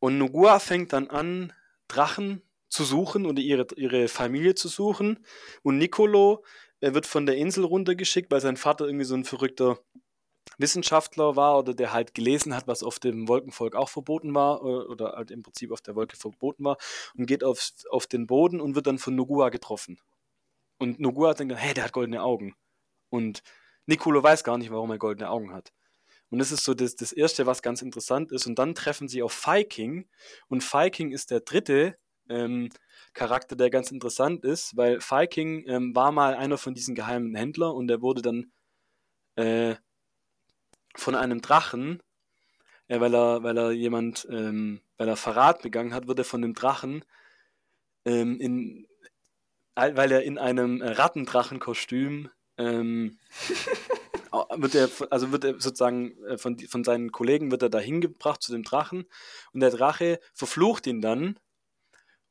und Nogua fängt dann an, Drachen zu suchen oder ihre, ihre Familie zu suchen. Und Nicolo er wird von der Insel runtergeschickt, weil sein Vater irgendwie so ein verrückter Wissenschaftler war oder der halt gelesen hat, was auf dem Wolkenvolk auch verboten war oder halt im Prinzip auf der Wolke verboten war und geht auf, auf den Boden und wird dann von Nogua getroffen. Und Nogua denkt dann, hey, der hat goldene Augen. Und Nicolo weiß gar nicht, warum er goldene Augen hat. Und das ist so das, das Erste, was ganz interessant ist. Und dann treffen sie auf Viking. Und Viking ist der dritte ähm, Charakter, der ganz interessant ist, weil Viking ähm, war mal einer von diesen geheimen Händlern und der wurde dann äh, von einem Drachen, äh, weil er, weil er jemand, ähm, weil er Verrat begangen hat, wurde von dem Drachen ähm, in, weil er in einem Rattendrachenkostüm ähm, wird er, also wird er sozusagen äh, von, von seinen Kollegen wird er dahin gebracht zu dem Drachen und der Drache verflucht ihn dann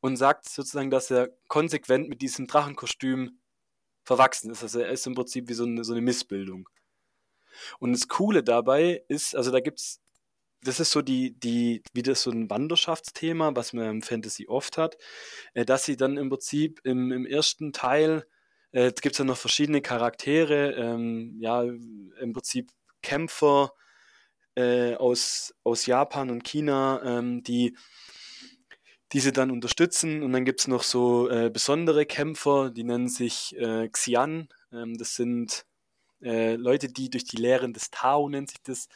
und sagt sozusagen, dass er konsequent mit diesem Drachenkostüm verwachsen ist. Also er ist im Prinzip wie so eine, so eine Missbildung. Und das Coole dabei ist, also da gibt's, das ist so die, die, wieder so ein Wanderschaftsthema, was man im Fantasy oft hat, äh, dass sie dann im Prinzip im, im ersten Teil, äh, gibt es dann noch verschiedene Charaktere, ähm, ja, im Prinzip Kämpfer äh, aus, aus Japan und China, ähm, die diese dann unterstützen. Und dann gibt es noch so äh, besondere Kämpfer, die nennen sich äh, Xian. Ähm, das sind äh, Leute, die durch die Lehren des Tao, nennt sich das,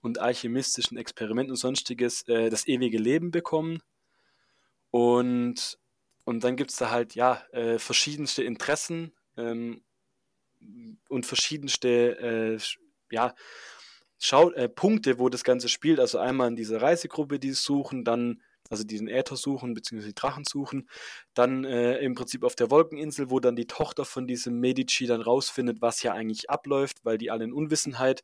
und alchemistischen Experimenten und sonstiges äh, das ewige Leben bekommen. Und, und dann gibt es da halt, ja, äh, verschiedenste Interessen ähm, und verschiedenste, äh, ja, Schau äh, Punkte, wo das Ganze spielt. Also einmal in dieser Reisegruppe, die es suchen, dann also diesen Äther suchen, beziehungsweise die Drachen suchen. Dann äh, im Prinzip auf der Wolkeninsel, wo dann die Tochter von diesem Medici dann rausfindet, was hier eigentlich abläuft, weil die alle in Unwissenheit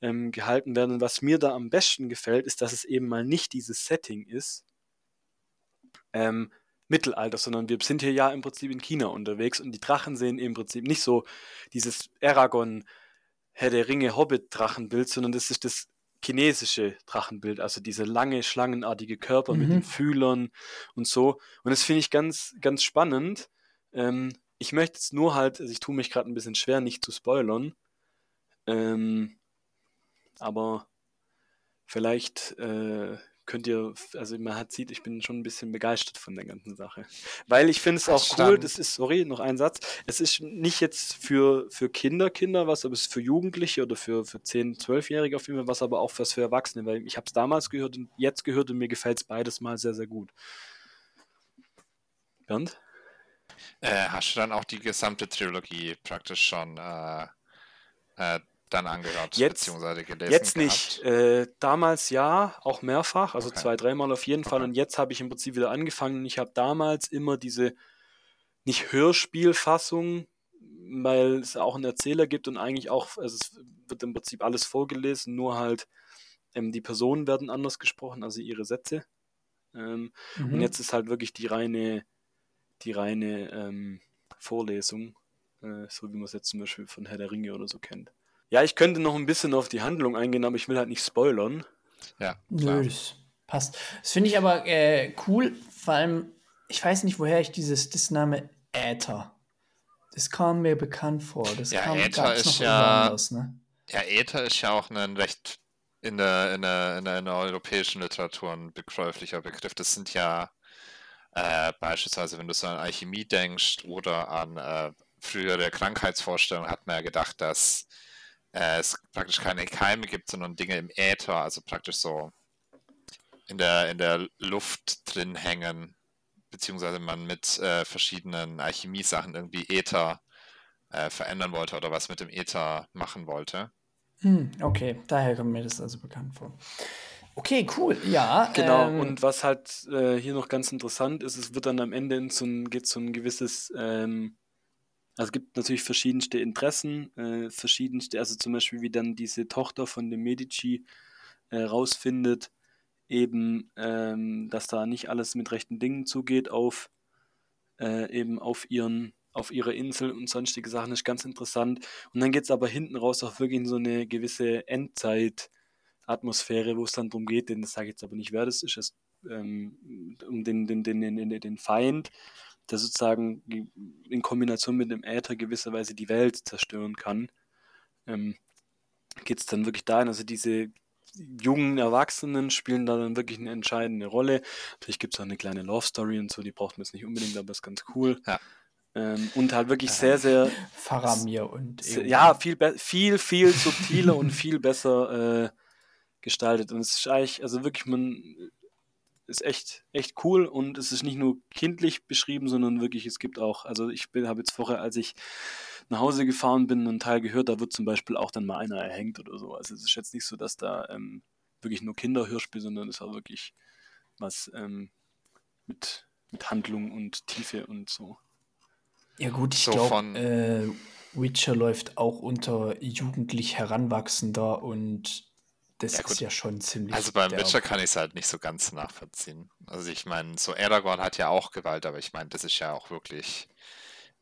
ähm, gehalten werden. Und was mir da am besten gefällt, ist, dass es eben mal nicht dieses Setting ist, ähm, Mittelalter, sondern wir sind hier ja im Prinzip in China unterwegs und die Drachen sehen im Prinzip nicht so dieses Aragon, Herr der Ringe, Hobbit-Drachenbild, sondern das ist das chinesische Drachenbild, also diese lange, schlangenartige Körper mhm. mit den mhm. Fühlern und so. Und das finde ich ganz, ganz spannend. Ähm, ich möchte jetzt nur halt, also ich tue mich gerade ein bisschen schwer, nicht zu spoilern. Ähm, aber vielleicht äh, könnt ihr, also man hat sieht, ich bin schon ein bisschen begeistert von der ganzen Sache. Weil ich finde es auch cool, das ist, sorry, noch ein Satz, es ist nicht jetzt für, für Kinder, Kinder was, aber es ist für Jugendliche oder für, für 10-, 12-Jährige auf jeden Fall was, aber auch was für Erwachsene, weil ich habe es damals gehört und jetzt gehört und mir gefällt es beides mal sehr, sehr gut. Bernd? Äh, hast du dann auch die gesamte Trilogie praktisch schon äh, äh, dann angehört, jetzt, beziehungsweise gelesen Jetzt nicht. Äh, damals ja, auch mehrfach, also okay. zwei, dreimal auf jeden okay. Fall. Und jetzt habe ich im Prinzip wieder angefangen. Ich habe damals immer diese, nicht Hörspielfassung, weil es auch einen Erzähler gibt und eigentlich auch, also es wird im Prinzip alles vorgelesen, nur halt ähm, die Personen werden anders gesprochen, also ihre Sätze. Ähm, mhm. Und jetzt ist halt wirklich die reine, die reine ähm, Vorlesung, äh, so wie man es jetzt zum Beispiel von Herr der Ringe oder so kennt. Ja, ich könnte noch ein bisschen auf die Handlung eingehen, aber ich will halt nicht spoilern. Ja, klar. Nö, das passt. Das finde ich aber äh, cool, vor allem, ich weiß nicht, woher ich dieses das Name Äther. Das kam mir bekannt vor. Das ja, kam Äther ist ja. Anders, ne? Ja, Äther ist ja auch ein recht in der, in der, in der, in der europäischen Literatur ein begreiflicher Begriff. Das sind ja äh, beispielsweise, wenn du so an Alchemie denkst oder an äh, frühere Krankheitsvorstellungen, hat man ja gedacht, dass äh, es praktisch keine Keime gibt, sondern Dinge im Äther, also praktisch so in der, in der Luft drin hängen, beziehungsweise man mit äh, verschiedenen Alchemiesachen irgendwie Äther äh, verändern wollte oder was mit dem Äther machen wollte. Hm, okay, daher kommt mir das also bekannt vor. Okay, cool, ja. Genau, ähm, und was halt äh, hier noch ganz interessant ist, es wird dann am Ende in so ein, geht so ein gewisses ähm, also es gibt natürlich verschiedenste Interessen, äh, verschiedenste, also zum Beispiel wie dann diese Tochter von dem Medici äh, rausfindet, eben, ähm, dass da nicht alles mit rechten Dingen zugeht auf äh, eben auf ihren auf ihrer Insel und sonstige Sachen ist ganz interessant. Und dann geht es aber hinten raus auch wirklich in so eine gewisse Endzeit-Atmosphäre, wo es dann darum geht, denn das sage ich jetzt aber nicht, wer das ist, es, ähm, um den, den, den, den, den Feind der sozusagen in Kombination mit dem Äther gewisserweise die Welt zerstören kann, ähm, geht es dann wirklich dahin. Also diese jungen Erwachsenen spielen da dann wirklich eine entscheidende Rolle. Natürlich gibt es auch eine kleine Love Story und so, die braucht man jetzt nicht unbedingt, aber ist ganz cool. Ja. Ähm, und halt wirklich sehr, sehr. Faramir und. Ja, viel, viel, viel subtiler und viel besser äh, gestaltet. Und es ist eigentlich, also wirklich, man ist echt, echt cool und es ist nicht nur kindlich beschrieben, sondern wirklich, es gibt auch, also ich habe jetzt vorher, als ich nach Hause gefahren bin, einen Teil gehört, da wird zum Beispiel auch dann mal einer erhängt oder so. Also es ist jetzt nicht so, dass da ähm, wirklich nur Kinderhörspiel, sondern es ist auch wirklich was ähm, mit, mit Handlung und Tiefe und so. Ja gut, ich so glaube, äh, Witcher läuft auch unter jugendlich Heranwachsender und das ja, ist ja schon ziemlich. Also beim Witcher kann ich es halt nicht so ganz nachvollziehen. Also ich meine, so Aragorn hat ja auch Gewalt, aber ich meine, das ist ja auch wirklich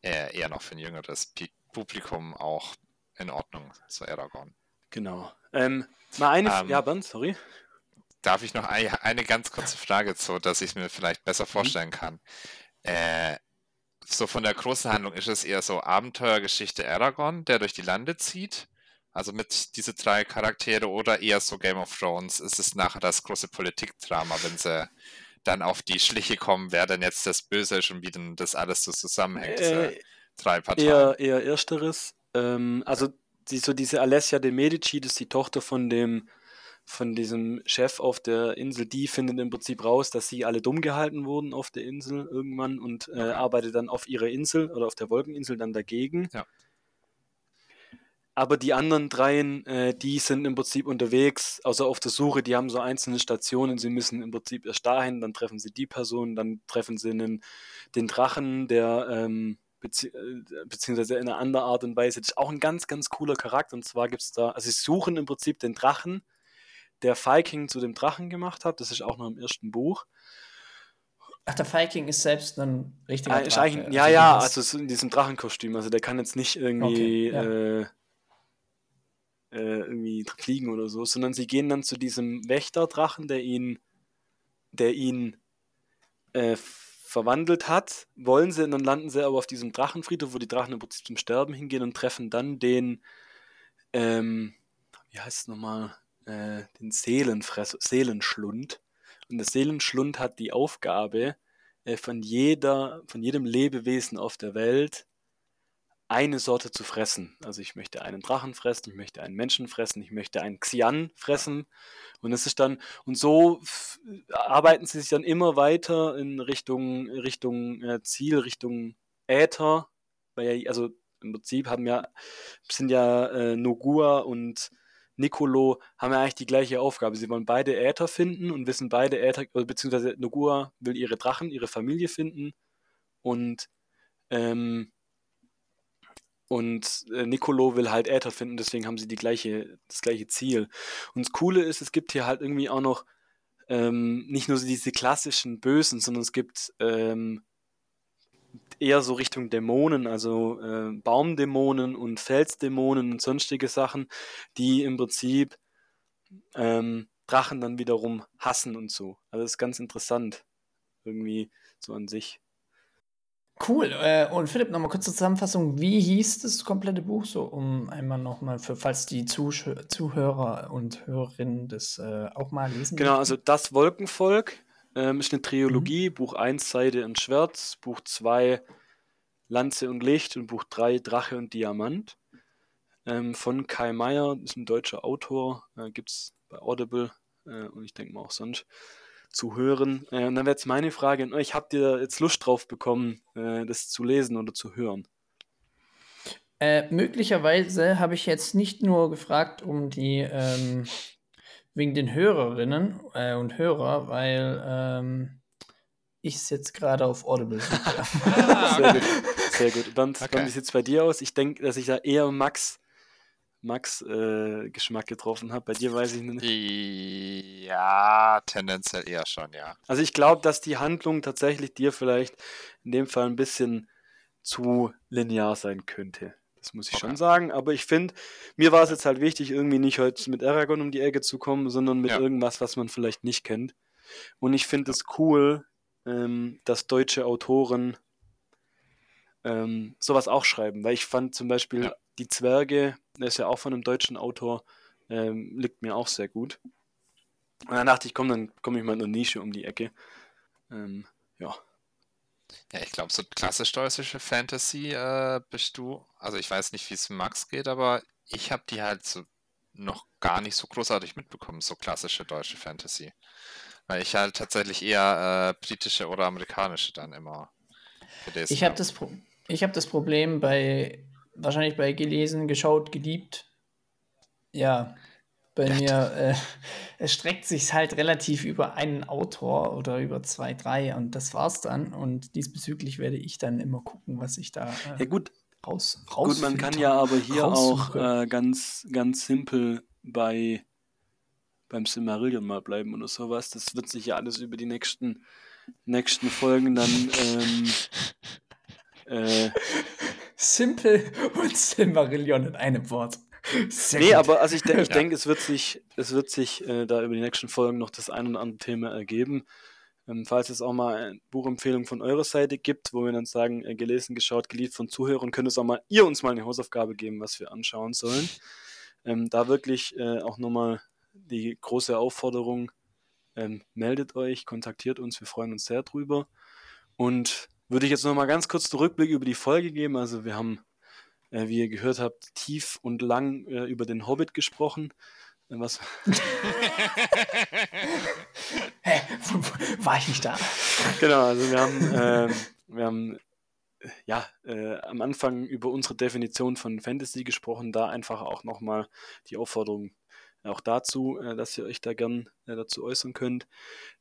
eher, eher noch für ein jüngeres Publikum auch in Ordnung, so Aragorn. Genau. Ähm, mal eine, Ähm, ja, Bernd, sorry. Darf ich noch ein, eine ganz kurze Frage zu, dass ich es mir vielleicht besser Mhm. vorstellen kann? Äh, so von der großen Handlung ist es eher so Abenteuergeschichte Aragorn, der durch die Lande zieht? Also mit diese drei Charaktere oder eher so Game of Thrones? Ist es nachher das große Politikdrama, wenn sie dann auf die Schliche kommen, wer denn jetzt das Böse ist und wie denn das alles so zusammenhängt, diese Äh, drei Parteien? eher, eher ersteres. Ähm, also die, so diese Alessia de Medici, das ist die Tochter von dem von diesem Chef auf der Insel, die findet im Prinzip raus, dass sie alle dumm gehalten wurden auf der Insel irgendwann und äh, arbeitet dann auf ihrer Insel oder auf der Wolkeninsel dann dagegen. Ja. Aber die anderen dreien, äh, die sind im Prinzip unterwegs, also auf der Suche, die haben so einzelne Stationen, sie müssen im Prinzip erst dahin, dann treffen sie die Person, dann treffen sie einen, den Drachen, der ähm, bezieh äh, beziehungsweise in einer anderen Art und Weise, das ist auch ein ganz, ganz cooler Charakter. Und zwar gibt es da, also sie suchen im Prinzip den Drachen, der Viking zu dem Drachen gemacht hat. Das ist auch noch im ersten Buch. Ach, der Viking ist selbst ein richtiger Ah, Drache. ja, Also ja, das- also so in diesem Drachenkostüm. Also der kann jetzt nicht irgendwie, Okay, ja. äh, äh, irgendwie fliegen oder so, sondern sie gehen dann zu diesem Wächterdrachen, der ihn, der ihn äh, verwandelt hat, wollen sie, und dann landen sie aber auf diesem Drachenfriedhof, wo die Drachen im Prinzip zum Sterben hingehen und treffen dann den, ähm, wie heißt es nochmal, äh, den Seelenfress, Seelenschlund. Und der Seelenschlund hat die Aufgabe, äh, von jeder, von jedem Lebewesen auf der Welt eine Sorte zu fressen. Also ich möchte einen Drachen fressen, ich möchte einen Menschen fressen, ich möchte einen Xian fressen. Und es ist dann, und so arbeiten sie sich dann immer weiter in Richtung, Richtung äh, Ziel, Richtung Äther. Weil also im Prinzip haben ja, sind ja äh, Nogua und Nicolo haben ja eigentlich die gleiche Aufgabe. Sie wollen beide Äther finden und wissen beide Äther, beziehungsweise Nogua will ihre Drachen, ihre Familie finden und ähm, und äh, Nicolo will halt Äther finden, deswegen haben sie die gleiche, das gleiche Ziel. Und das Coole ist, es gibt hier halt irgendwie auch noch ähm, nicht nur diese klassischen Bösen, sondern es gibt ähm, eher so Richtung Dämonen, also äh, Baumdämonen und Felsdämonen und sonstige Sachen, die im Prinzip ähm, Drachen dann wiederum hassen und so. Also das ist ganz interessant. Irgendwie so an sich. Cool. Äh, und Philipp, nochmal kurze Zusammenfassung. Wie hieß das komplette Buch so, um einmal nochmal für, falls die Zusch Zuhörer und Hörerinnen das äh, auch mal lesen Genau, also das Wolkenvolk ähm, ist eine Trilogie. Buch 1 Seide und Schwert, Buch 2 Lanze und Licht und Buch 3 Drache und Diamant. Ähm, von Kai Meier, ist ein deutscher Autor, äh, gibt es bei Audible äh, und ich denke mal auch sonst zu hören. Äh, und dann wäre jetzt meine Frage an euch, habt ihr jetzt Lust drauf bekommen, äh, das zu lesen oder zu hören? Äh, möglicherweise habe ich jetzt nicht nur gefragt, um die ähm, wegen den Hörerinnen äh, und Hörer, weil ähm, ich es jetzt gerade auf Audible suche. Sehr gut, sehr gut. Bernd, Okay. Wie sieht es bei dir aus? Ich denke, dass ich da eher Max, Max äh, Geschmack getroffen habe. Bei dir weiß ich nicht. Ja, tendenziell eher schon, ja. Also ich glaube, dass die Handlung tatsächlich dir vielleicht in dem Fall ein bisschen zu linear sein könnte. Das muss ich schon Okay. sagen. Aber ich finde, mir war es jetzt halt wichtig, irgendwie nicht heute mit Aragon um die Ecke zu kommen, sondern mit Ja. irgendwas, was man vielleicht nicht kennt. Und ich finde es cool, ähm, dass deutsche Autoren ähm, sowas auch schreiben. Weil ich fand zum Beispiel Ja. Die Zwerge, der ist ja auch von einem deutschen Autor, ähm, liegt mir auch sehr gut. Und dann dachte ich, komm, dann komme ich mal in eine Nische um die Ecke. Ähm, ja. Ja, ich glaube, so klassisch deutsche Fantasy äh, bist du. Also ich weiß nicht, wie es Max geht, aber ich habe die halt so noch gar nicht so großartig mitbekommen, so klassische deutsche Fantasy. Weil ich halt tatsächlich eher äh, britische oder amerikanische dann immer gelesen Ich habe habe. das, Pro ich hab das Problem bei, wahrscheinlich bei gelesen, geschaut, geliebt. Ja, bei Ja, mir, äh, es streckt sich halt relativ über einen Autor oder über zwei, drei und das war's dann. Und diesbezüglich werde ich dann immer gucken, was ich da Ja äh, gut, raus, gut, man kann ja aber hier auch äh, ganz, ganz simpel bei beim Silmarillion mal bleiben oder sowas. Das wird sich ja alles über die nächsten, nächsten Folgen dann ähm, äh, Simple und Silmarillion in einem Wort. Sehr nee, gut. aber also ich, de ich ja. denke, es wird sich, es wird sich äh, da über die nächsten Folgen noch das ein oder andere Thema ergeben. Ähm, falls es auch mal eine Buchempfehlung von eurer Seite gibt, wo wir dann sagen, äh, gelesen, geschaut, geliebt von Zuhörern, könnt es auch mal ihr uns mal eine Hausaufgabe geben, was wir anschauen sollen. Ähm, da wirklich äh, auch nochmal die große Aufforderung, ähm, meldet euch, kontaktiert uns, wir freuen uns sehr drüber. Und würde ich jetzt nochmal ganz kurz den Rückblick über die Folge geben. Also wir haben, äh, wie ihr gehört habt, tief und lang äh, über den Hobbit gesprochen. Äh, was? Hä? War ich nicht da? Genau, also wir haben, äh, wir haben ja, äh, am Anfang über unsere Definition von Fantasy gesprochen, da einfach auch nochmal die Aufforderung auch dazu, äh, dass ihr euch da gern äh, dazu äußern könnt.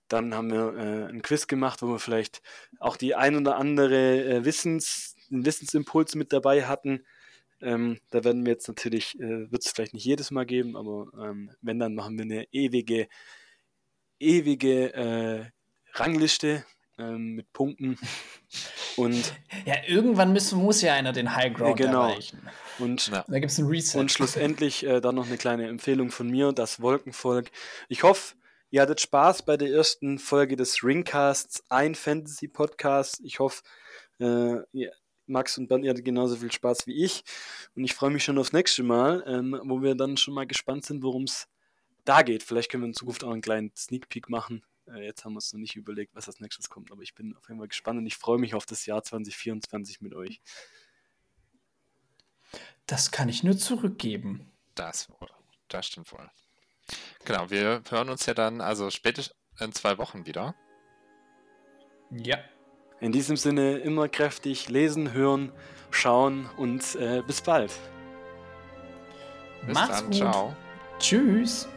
Dann haben wir äh, einen Quiz gemacht, wo wir vielleicht auch die ein oder andere Wissens, Wissensimpuls mit dabei hatten. Ähm, da werden wir jetzt natürlich, äh, wird es vielleicht nicht jedes Mal geben, aber ähm, wenn, dann machen wir eine ewige, ewige äh, Rangliste ähm, mit Punkten. Und ja, irgendwann müssen, muss ja einer den High Ground genau. erreichen. Und ja. da gibt es ein Reset. Und schlussendlich äh, dann noch eine kleine Empfehlung von mir, das Wolkenvolk. Ich hoffe, ihr hattet Spaß bei der ersten Folge des Ringcasts, ein Fantasy-Podcast. Ich hoffe, äh, Max und Bernd, ihr hattet genauso viel Spaß wie ich. Und ich freue mich schon aufs nächste Mal, ähm, wo wir dann schon mal gespannt sind, worum es da geht. Vielleicht können wir in Zukunft auch einen kleinen Sneak Peek machen. Äh, jetzt haben wir uns noch nicht überlegt, was als nächstes kommt, aber ich bin auf jeden Fall gespannt und ich freue mich auf das Jahr 2024 mit euch. Das kann ich nur zurückgeben. Das, das stimmt wohl. Genau, wir hören uns ja dann also spätestens in zwei Wochen wieder. Ja. In diesem Sinne immer kräftig lesen, hören, schauen und äh, bis bald. Bis Macht's dann, gut. ciao. Tschüss.